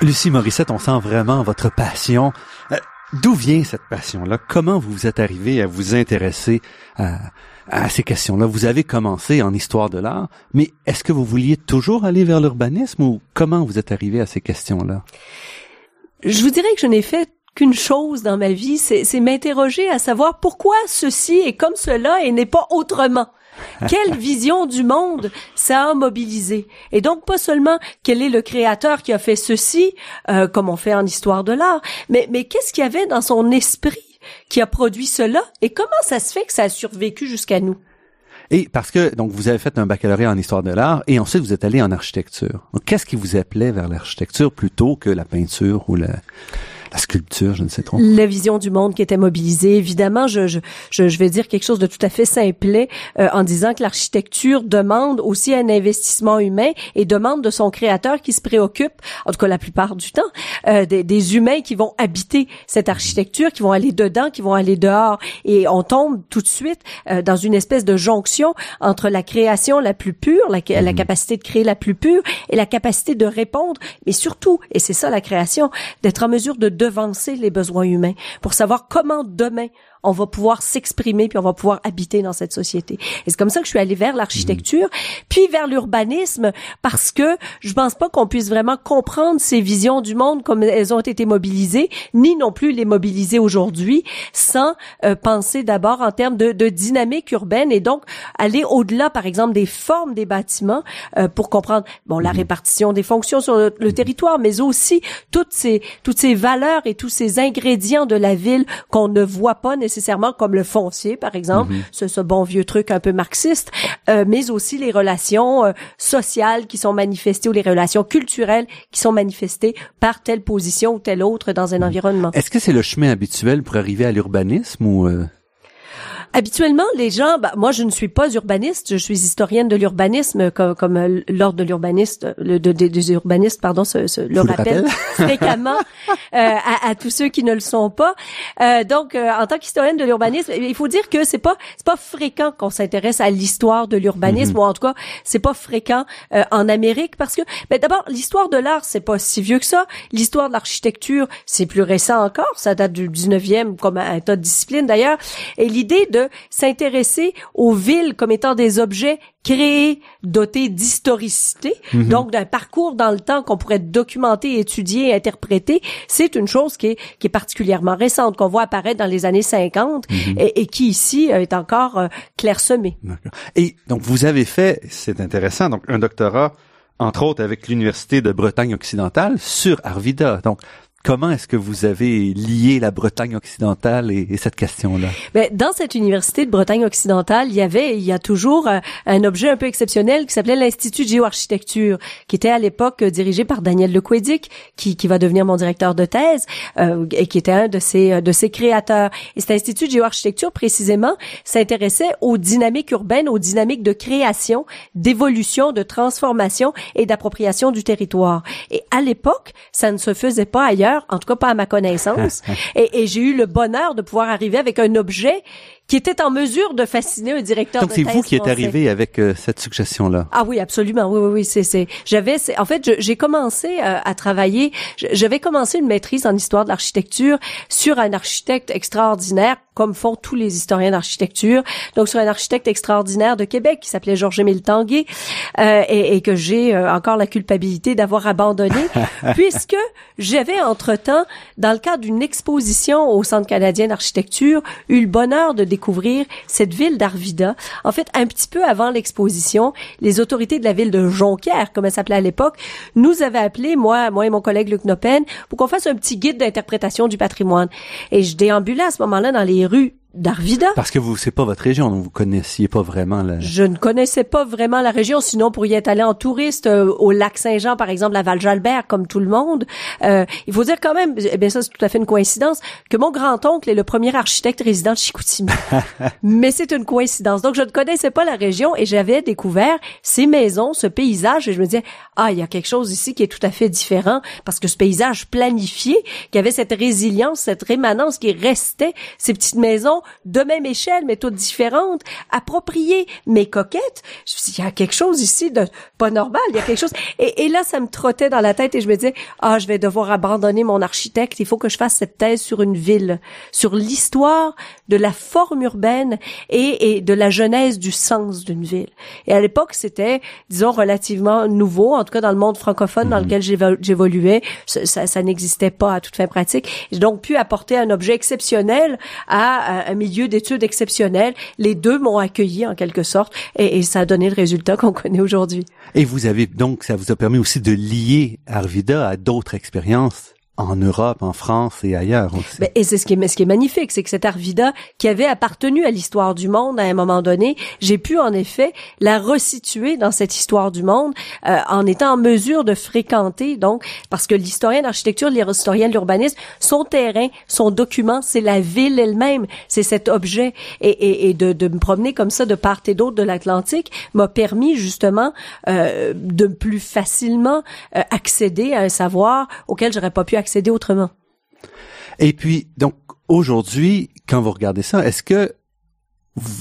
Lucie Morissette, on sent vraiment votre passion. Euh, d'où vient cette passion-là? Comment vous êtes arrivé à vous intéresser à, ces questions-là? Vous avez commencé en histoire de l'art, mais est-ce que vous vouliez toujours aller vers l'urbanisme ou comment vous êtes arrivé à ces questions-là? Je vous dirais que je n'ai fait qu'une chose dans ma vie, c'est m'interroger à savoir pourquoi ceci est comme cela et n'est pas autrement. Quelle vision du monde ça a mobilisé Et donc pas seulement quel est le créateur qui a fait ceci, euh, comme on fait en histoire de l'art, mais, mais qu'est-ce qu'il y avait dans son esprit qui a produit cela et comment ça se fait que ça a survécu jusqu'à nous? Et parce que donc vous avez fait un baccalauréat en histoire de l'art et ensuite vous êtes allé en architecture. Qu'est-ce qui vous appelait vers l'architecture plutôt que la peinture ou la la sculpture, je ne sais trop. La vision du monde qui était mobilisée. Évidemment, je, je, je, vais dire quelque chose de tout à fait simplet euh, en disant que l'architecture demande aussi un investissement humain et demande de son créateur qui se préoccupe, en tout cas la plupart du temps, euh, des, des, humains qui vont habiter cette architecture, qui vont aller dedans, qui vont aller dehors. Et on tombe tout de suite euh, dans une espèce de jonction entre la création la plus pure, la, la mhm. capacité de créer la plus pure et la capacité de répondre, mais surtout, et c'est ça la création, d'être en mesure de devancer les besoins humains, pour savoir comment demain on va pouvoir s'exprimer puis on va pouvoir habiter dans cette société. Et c'est comme ça que je suis allée vers l'architecture, mhm. puis vers l'urbanisme parce que je pense pas qu'on puisse vraiment comprendre ces visions du monde comme elles ont été mobilisées, ni non plus les mobiliser aujourd'hui sans euh, penser d'abord en termes de, de, dynamique urbaine et donc aller au-delà, par exemple, des formes des bâtiments euh, pour comprendre bon la mhm. répartition des fonctions sur le, le, territoire, mais aussi toutes ces toutes ces valeurs et tous ces ingrédients de la ville qu'on ne voit pas nécessairement nécessairement comme le foncier, par exemple, ce, ce, bon vieux truc un peu marxiste, euh, mais aussi les relations euh, sociales qui sont manifestées ou les relations culturelles qui sont manifestées par telle position ou telle autre dans un environnement. Est-ce que c'est le chemin habituel pour arriver à l'urbanisme ou euh, Habituellement, les gens, bah, moi je ne suis pas urbaniste, je suis historienne de l'urbanisme, comme, comme euh, l'ordre de l'urbaniste, le de, des urbanistes, pardon, se, le rappelle fréquemment euh, à, à, tous ceux qui ne le sont pas. Euh, donc, euh, en tant qu'historienne de l'urbanisme, il faut dire que c'est pas c'est pas fréquent qu'on s'intéresse à l'histoire de l'urbanisme, mhm. ou en tout cas, c'est pas fréquent euh, en Amérique parce que, ben, d'abord, l'histoire de l'art c'est pas si vieux que ça. L'histoire de l'architecture c'est plus récent encore, ça date du 19e comme un tas de disciplines d'ailleurs. Et l'idée de s'intéresser aux villes comme étant des objets créés, dotés d'historicité, mhm. donc d'un parcours dans le temps qu'on pourrait documenter, étudier, interpréter, c'est une chose qui est, qui est particulièrement récente, qu'on voit apparaître dans les années 50 mhm. et, qui ici est encore euh, clairsemée. Et donc vous avez fait, c'est intéressant, donc un doctorat entre autres avec l'université de Bretagne occidentale sur Arvida. Donc Comment est-ce que vous avez lié la Bretagne occidentale et, cette question-là? Ben, Dans cette université de Bretagne occidentale, il y avait, il y a toujours euh, un objet un peu exceptionnel qui s'appelait l'Institut de géoarchitecture, qui était à l'époque euh, dirigé par Daniel Lequedic, qui, qui va devenir mon directeur de thèse euh, et qui était un de ses, de ses créateurs. Et cet Institut de géoarchitecture, précisément, s'intéressait aux dynamiques urbaines, aux dynamiques de création, d'évolution, de transformation et d'appropriation du territoire. Et à l'époque, ça ne se faisait pas ailleurs en tout cas pas à ma connaissance. et, et j'ai eu le bonheur de pouvoir arriver avec un objet qui était en mesure de fasciner un directeur Donc c'est vous qui êtes arrivé avec euh, cette suggestion-là? Ah oui, absolument. Oui, oui, oui. C'est, c'est. J'avais. En fait, j'ai commencé euh, à travailler. J'avais commencé une maîtrise en histoire de l'architecture sur un architecte extraordinaire, comme font tous les historiens d'architecture. Donc sur un architecte extraordinaire de Québec qui s'appelait Georges-Émile Tanguay euh, et, et, que j'ai euh, encore la culpabilité d'avoir abandonné, puisque j'avais entre-temps, dans le cadre d'une exposition au Centre canadien d'architecture, eu le bonheur de découvrir cette ville d'Arvida. En fait, un petit peu avant l'exposition, les autorités de la ville de Jonquière, comme elle s'appelait à l'époque, nous avaient appelé, moi, moi et mon collègue Luc Nopen, pour qu'on fasse un petit guide d'interprétation du patrimoine. Et je déambulais à ce moment-là dans les rues d'Arvida? Parce que vous, c'est pas votre région, donc vous connaissiez pas vraiment la... Je ne connaissais pas vraiment la région, sinon pour y être allé en touriste euh, au lac Saint-Jean, par exemple, à Val-Jalbert, comme tout le monde. Euh, il faut dire quand même, eh bien ça c'est tout à fait une coïncidence, que mon grand-oncle est le premier architecte résident de Chicoutimi. Mais c'est une coïncidence. Donc je ne connaissais pas la région et j'avais découvert ces maisons, ce paysage, et je me disais, ah, il y a quelque chose ici qui est tout à fait différent, parce que ce paysage planifié, qui avait cette résilience, cette rémanence qui restait, ces petites maisons de même échelle, mais toutes différentes, appropriées, mais coquettes. Je me suis dit, il y a quelque chose ici de pas normal, il y a quelque chose. Et, là, ça me trottait dans la tête et je me disais, ah, je vais devoir abandonner mon architecte, il faut que je fasse cette thèse sur une ville, sur l'histoire de la forme urbaine et, et de la genèse du sens d'une ville. Et à l'époque, c'était, disons, relativement nouveau, en tout cas dans le monde francophone dans mhm. lequel j'évoluais, ça, ça, n'existait pas à toute fin pratique. J'ai donc pu apporter un objet exceptionnel à, à un milieu d'études exceptionnel. Les deux m'ont accueilli en quelque sorte et, ça a donné le résultat qu'on connaît aujourd'hui. Et vous avez donc, ça vous a permis aussi de lier Arvida à d'autres expériences en Europe, en France et ailleurs aussi. Ben, et c'est ce qui est, ce qui est magnifique, c'est que cette Arvida, qui avait appartenu à l'histoire du monde à un moment donné, j'ai pu en effet la resituer dans cette histoire du monde euh, en étant en mesure de fréquenter, donc, parce que l'historien d'architecture, l'historien de l'urbanisme, son terrain, son document, c'est la ville elle-même, c'est cet objet. Et, et, et de, de, me promener comme ça de part et d'autre de l'Atlantique m'a permis justement euh, de plus facilement euh, accéder à un savoir auquel j'aurais pas pu accéder autrement. Et puis, donc, aujourd'hui, quand vous regardez ça, est-ce que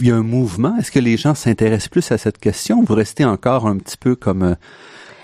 il y a un mouvement? Est-ce que les gens s'intéressent plus à cette question? Vous restez encore un petit peu comme euh,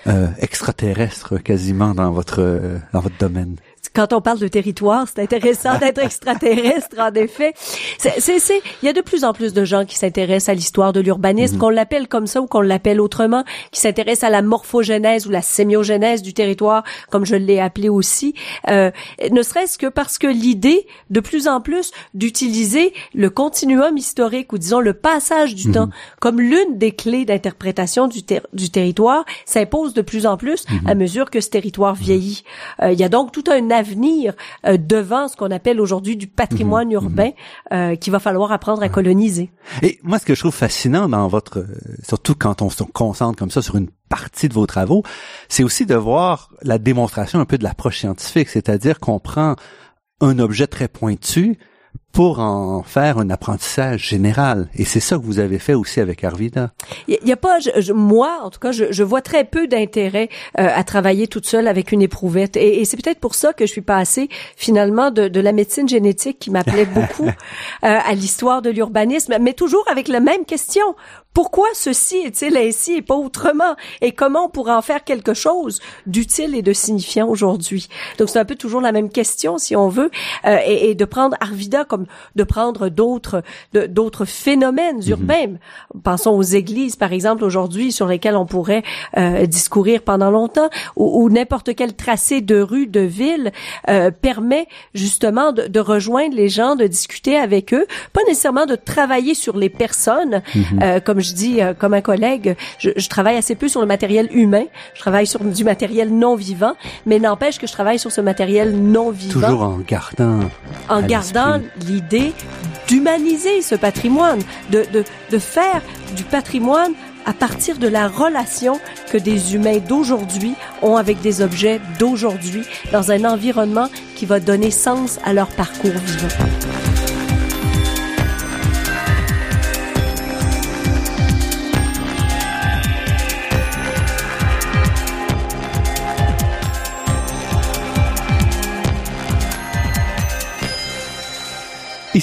euh extraterrestre quasiment dans votre euh, dans votre domaine quand on parle de territoire, c'est intéressant d'être extraterrestre, en effet. C'est, c'est, il y a de plus en plus de gens qui s'intéressent à l'histoire de l'urbanisme, mhm. qu'on l'appelle comme ça ou qu'on l'appelle autrement, qui s'intéressent à la morphogénèse ou la sémiogénèse du territoire, comme je l'ai appelé aussi. Euh, ne serait-ce que parce que l'idée, de plus en plus, d'utiliser le continuum historique ou disons le passage du mhm. temps comme l'une des clés d'interprétation du, du territoire s'impose de plus en plus mhm. à mesure que ce territoire vieillit. Euh, il y a donc tout un l'avenir euh, devant ce qu'on appelle aujourd'hui du patrimoine Mhm, urbain euh, qu'il va falloir apprendre à coloniser. Et moi, ce que je trouve fascinant dans votre, euh, surtout quand on se concentre comme ça sur une partie de vos travaux, c'est aussi de voir la démonstration un peu de l'approche scientifique, c'est-à-dire qu'on prend un objet très pointu pour en faire un apprentissage général. Et c'est ça que vous avez fait aussi avec Arvida. Il y, a pas, je- je- moi en tout cas, je, je vois très peu d'intérêt euh, à travailler toute seule avec une éprouvette. Et, et c'est peut-être pour ça que je suis passée finalement de, de la médecine génétique qui m'appelait beaucoup euh, à l'histoire de l'urbanisme, mais toujours avec la même question. Pourquoi ceci est-il ainsi et pas autrement? Et comment on pourrait en faire quelque chose d'utile et de signifiant aujourd'hui? Donc c'est un peu toujours la même question, si on veut, euh, et, et de prendre Arvida comme de prendre d'autres d'autres phénomènes urbains. Pensons aux églises, par exemple, aujourd'hui, sur lesquelles on pourrait euh, discourir pendant longtemps, ou, ou n'importe quel tracé de rue, de ville euh, permet justement de, de rejoindre les gens, de discuter avec eux, pas nécessairement de travailler sur les personnes, euh, comme je dis, euh, comme un collègue, je, je travaille assez peu sur le matériel humain, je travaille sur du matériel non vivant, mais n'empêche que je travaille sur ce matériel non vivant. Toujours en gardant en gardant l'idée d'humaniser ce patrimoine, de, de, de faire du patrimoine à partir de la relation que des humains d'aujourd'hui ont avec des objets d'aujourd'hui dans un environnement qui va donner sens à leur parcours vivant.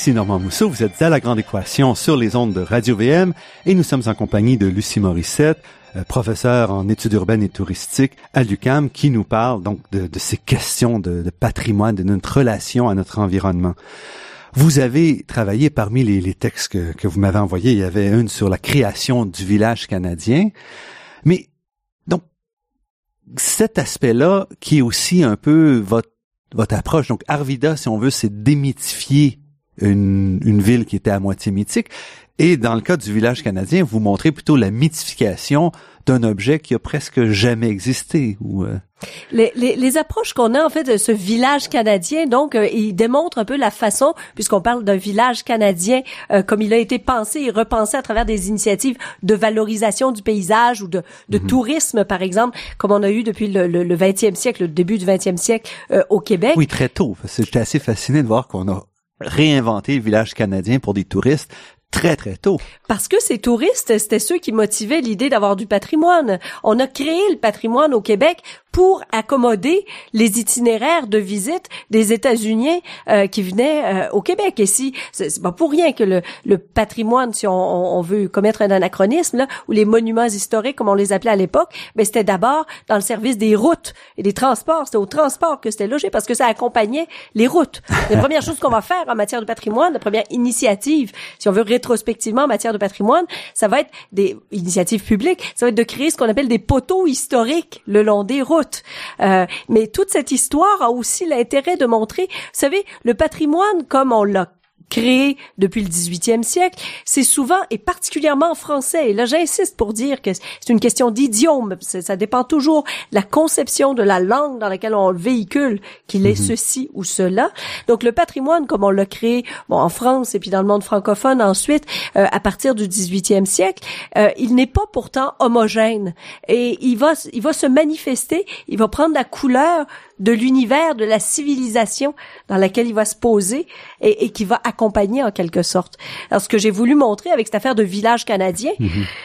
Ici Normand Mousseau, vous êtes à La Grande Équation sur les ondes de Radio-VM et nous sommes en compagnie de Lucie Morissette, euh, professeure en études urbaines et touristiques à l'UCAM, qui nous parle donc de, ces questions de, patrimoine, de notre relation à notre environnement. Vous avez travaillé parmi les, textes que, que vous m'avez envoyés, il y avait une sur la création du village canadien, mais donc cet aspect-là qui est aussi un peu votre votre approche. Donc, Arvida, si on veut, c'est démythifier une, une ville qui était à moitié mythique. Et dans le cas du village canadien, vous montrez plutôt la mythification d'un objet qui a presque jamais existé. Ou, euh, Les, les, les approches qu'on a en fait de ce village canadien, donc, euh, il démontre un peu la façon, puisqu'on parle d'un village canadien, euh, comme il a été pensé et repensé à travers des initiatives de valorisation du paysage ou de, de tourisme, par exemple, comme on a eu depuis le, le, le 20e siècle, le début du 20e siècle euh, au Québec. oui, très tôt. J'étais assez fasciné de voir qu'on a réinventé le village canadien pour des touristes très, très tôt. Parce que ces touristes, c'était ceux qui motivaient l'idée d'avoir du patrimoine. On a créé le patrimoine au Québec pour accommoder les itinéraires de visite des États-Unis euh, qui venaient euh, au Québec. Et si c'est pas pour rien que le, le patrimoine, si on, on- veut commettre un anachronisme, là, ou les monuments historiques, comme on les appelait à l'époque, ben c'était d'abord dans le service des routes et des transports. C'était au transport que c'était logé parce que ça accompagnait les routes. La première chose qu'on va faire en matière de patrimoine, la première initiative, si on veut rétrospectivement en matière de patrimoine, ça va être des initiatives publiques, ça va être de créer ce qu'on appelle des poteaux historiques le long des routes. Euh, mais toute cette histoire a aussi l'intérêt de montrer, vous savez, le patrimoine comme on l'a créé depuis le 18e siècle, c'est souvent et particulièrement en français. Et là, j'insiste pour dire que c'est une question d'idiome. Ça dépend toujours de la conception de la langue dans laquelle on le véhicule, qu'il est ceci ou cela. Donc, le patrimoine, comme on l'a créé bon, en France et puis dans le monde francophone ensuite, euh, à partir du 18e siècle, euh, il n'est pas pourtant homogène. Et il va, il va se manifester, il va prendre la couleur de l'univers, de la civilisation dans laquelle il va se poser et, et qui va accompagner en quelque sorte. Alors, ce que j'ai voulu montrer avec cette affaire de village canadien,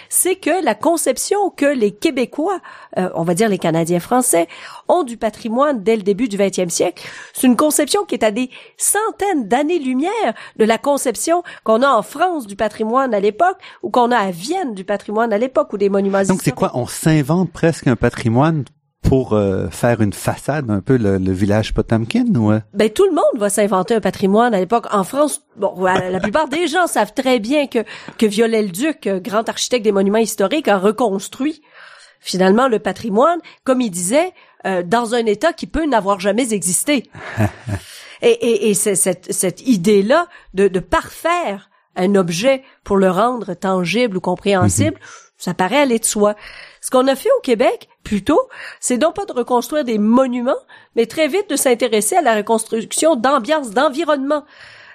c'est que la conception que les Québécois, euh, on va dire les Canadiens français, ont du patrimoine dès le début du 20e siècle, c'est une conception qui est à des centaines d'années-lumière de la conception qu'on a en France du patrimoine à l'époque ou qu'on a à Vienne du patrimoine à l'époque ou des monuments Donc, c'est quoi? On s'invente presque un patrimoine pour euh, faire une façade, un peu le, le village Potamkin? Ou, euh? Ben tout le monde va s'inventer un patrimoine à l'époque. En France, bon, voilà, la plupart des gens savent très bien que que Viollet-le-Duc, euh, grand architecte des monuments historiques, a reconstruit finalement le patrimoine, comme il disait, euh, dans un état qui peut n'avoir jamais existé. et et, et c'est cette cette idée-là de de parfaire un objet pour le rendre tangible ou compréhensible, Ça paraît aller de soi. Ce qu'on a fait au Québec, plutôt, c'est non pas de reconstruire des monuments, mais très vite de s'intéresser à la reconstruction d'ambiance, d'environnement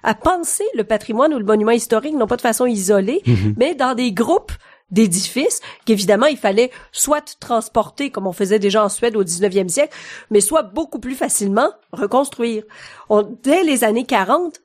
à penser le patrimoine ou le monument historique non pas de façon isolée, mhm. mais dans des groupes d'édifices qu'évidemment il fallait soit transporter comme on faisait déjà en Suède au 19e siècle, mais soit beaucoup plus facilement reconstruire. dès les années 40,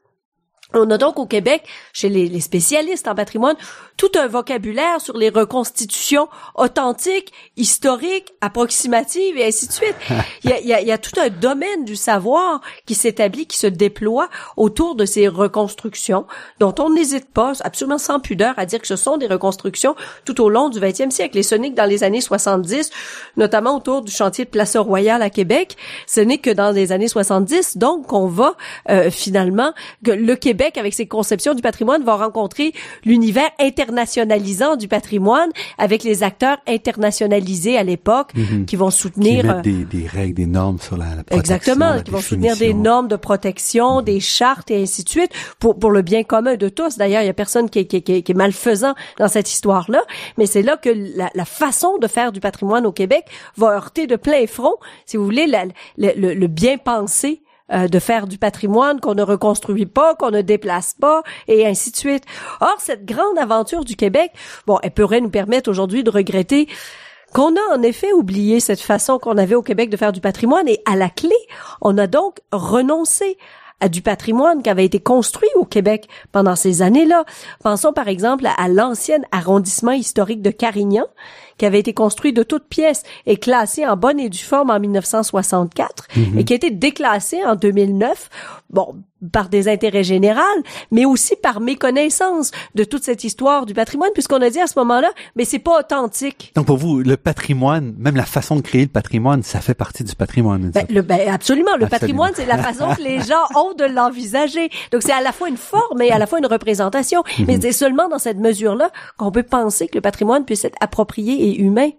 on a donc au Québec, chez les, spécialistes en patrimoine, tout un vocabulaire sur les reconstitutions authentiques, historiques, approximatives et ainsi de suite. Il y a, il y a, tout un domaine du savoir qui s'établit, qui se déploie autour de ces reconstructions, dont on n'hésite pas, absolument sans pudeur, à dire que ce sont des reconstructions tout au long du 20e siècle. Et ce n'est que dans les années 70, notamment autour du chantier de Place Royale à Québec, ce n'est que dans les années 70, donc, qu'on va euh, finalement, que le Québec, avec ses conceptions du patrimoine, va rencontrer l'univers inter internationalisant du patrimoine avec les acteurs internationalisés à l'époque mhm. qui vont soutenir qui mettent des, des, règles, des normes sur la, la protection, exactement, qui vont soutenir des normes de protection, mhm. des chartes et ainsi de suite pour pour le bien commun de tous. D'ailleurs, il y a personne qui, qui, qui, qui est malfaisant dans cette histoire-là, mais c'est là que la, la, façon de faire du patrimoine au Québec va heurter de plein front, si vous voulez, la, le, le bien pensé euh, de faire du patrimoine qu'on ne reconstruit pas, qu'on ne déplace pas, et ainsi de suite. Or, cette grande aventure du Québec, bon, elle pourrait nous permettre aujourd'hui de regretter qu'on a en effet oublié cette façon qu'on avait au Québec de faire du patrimoine, et à la clé, on a donc renoncé à du patrimoine qui avait été construit au Québec pendant ces années-là. Pensons par exemple à l'ancien arrondissement historique de Carignan, qui avait été construit de toutes pièces et classé en bonne et due forme en 1964 mhm. et qui a été déclassé en 2009. Bon, par des intérêts généraux, mais aussi par méconnaissance de toute cette histoire du patrimoine, puisqu'on a dit à ce moment-là, mais c'est pas authentique. Donc pour vous, le patrimoine, même la façon de créer le patrimoine, ça fait partie du patrimoine. Ben, le, ben, absolument. Le patrimoine, c'est la façon que les gens ont de l'envisager. Donc c'est à la fois une forme et à la fois une représentation. Mais mhm. c'est seulement dans cette mesure-là qu'on peut penser que le patrimoine puisse être approprié humain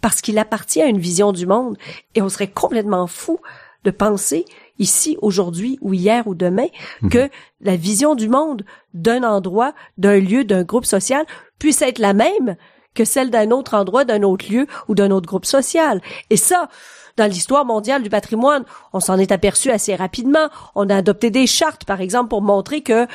parce qu'il appartient à une vision du monde et on serait complètement fou de penser ici, aujourd'hui ou hier ou demain mhm. que la vision du monde d'un endroit, d'un lieu, d'un groupe social puisse être la même que celle d'un autre endroit, d'un autre lieu ou d'un autre groupe social. Et ça, dans l'histoire mondiale du patrimoine, on s'en est aperçu assez rapidement. On a adopté des chartes, par exemple, pour montrer que,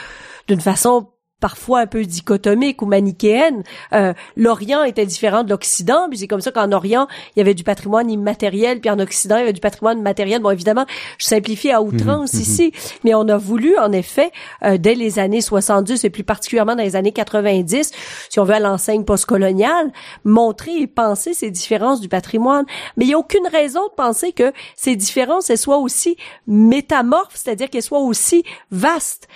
d'une façon parfois un peu dichotomique ou manichéenne. Euh, L'Orient était différent de l'Occident, puis c'est comme ça qu'en Orient, il y avait du patrimoine immatériel, puis en Occident, il y avait du patrimoine matériel. Bon, évidemment, je simplifie à outrance mhm, mhm. ici, mais on a voulu, en effet, euh, dès les années 70 et plus particulièrement dans les années 90, si on veut à l'enseigne postcoloniale, montrer et penser ces différences du patrimoine. Mais il n'y a aucune raison de penser que ces différences elles soient aussi métamorphes, c'est-à-dire qu'elles soient aussi vastes.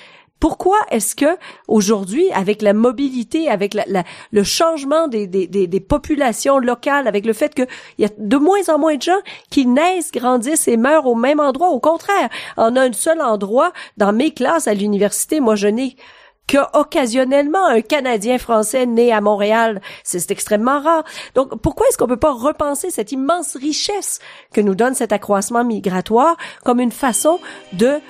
Pourquoi est-ce que aujourd'hui, avec la mobilité, avec le changement des, populations locales, avec le fait qu'il y a de moins en moins de gens qui naissent, grandissent et meurent au même endroit, au contraire, on a un seul endroit dans mes classes à l'université, moi je n'ai qu'occasionnellement un Canadien français né à Montréal. C'est extrêmement rare. Donc, pourquoi est-ce qu'on peut pas repenser cette immense richesse que nous donne cet accroissement migratoire comme une façon de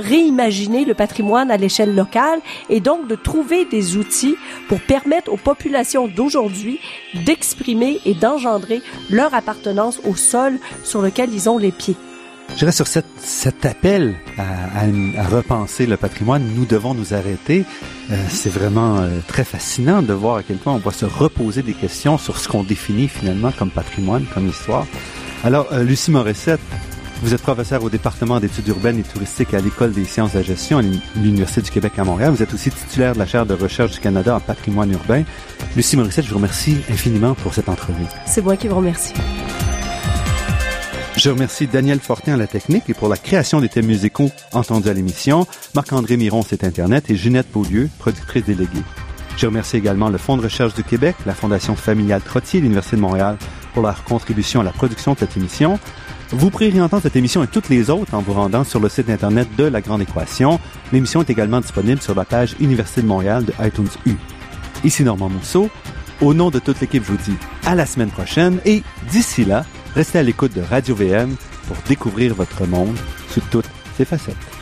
réimaginer le patrimoine à l'échelle locale et donc de trouver des outils pour permettre aux populations d'aujourd'hui d'exprimer et d'engendrer leur appartenance au sol sur lequel ils ont les pieds. Je reste sur cet appel à, à, repenser le patrimoine. Nous devons nous arrêter. Euh, c'est vraiment euh, très fascinant de voir à quel point on va se reposer des questions sur ce qu'on définit finalement comme patrimoine, comme histoire. Alors, euh, Lucie Morissette, vous êtes professeur au département d'études urbaines et touristiques à l'École des sciences de la gestion à l'Université du Québec à Montréal. Vous êtes aussi titulaire de la chaire de recherche du Canada en patrimoine urbain. Lucie Morissette, je vous remercie infiniment pour cette entrevue. C'est moi qui vous remercie. Je remercie Daniel Fortin à la technique et pour la création des thèmes musicaux entendus à l'émission, Marc-André Miron, site Internet, et Ginette Beaulieu, productrice déléguée. Je remercie également le Fonds de recherche du Québec, la Fondation familiale Trottier et l'Université de Montréal pour leur contribution à la production de cette émission. Vous pourrez réentendre cette émission et toutes les autres en vous rendant sur le site Internet de La Grande Équation. L'émission est également disponible sur la page Université de Montréal de iTunes U. Ici Normand Mousseau. Au nom de toute l'équipe, je vous dis à la semaine prochaine et d'ici là, restez à l'écoute de Radio VM pour découvrir votre monde sous toutes ses facettes.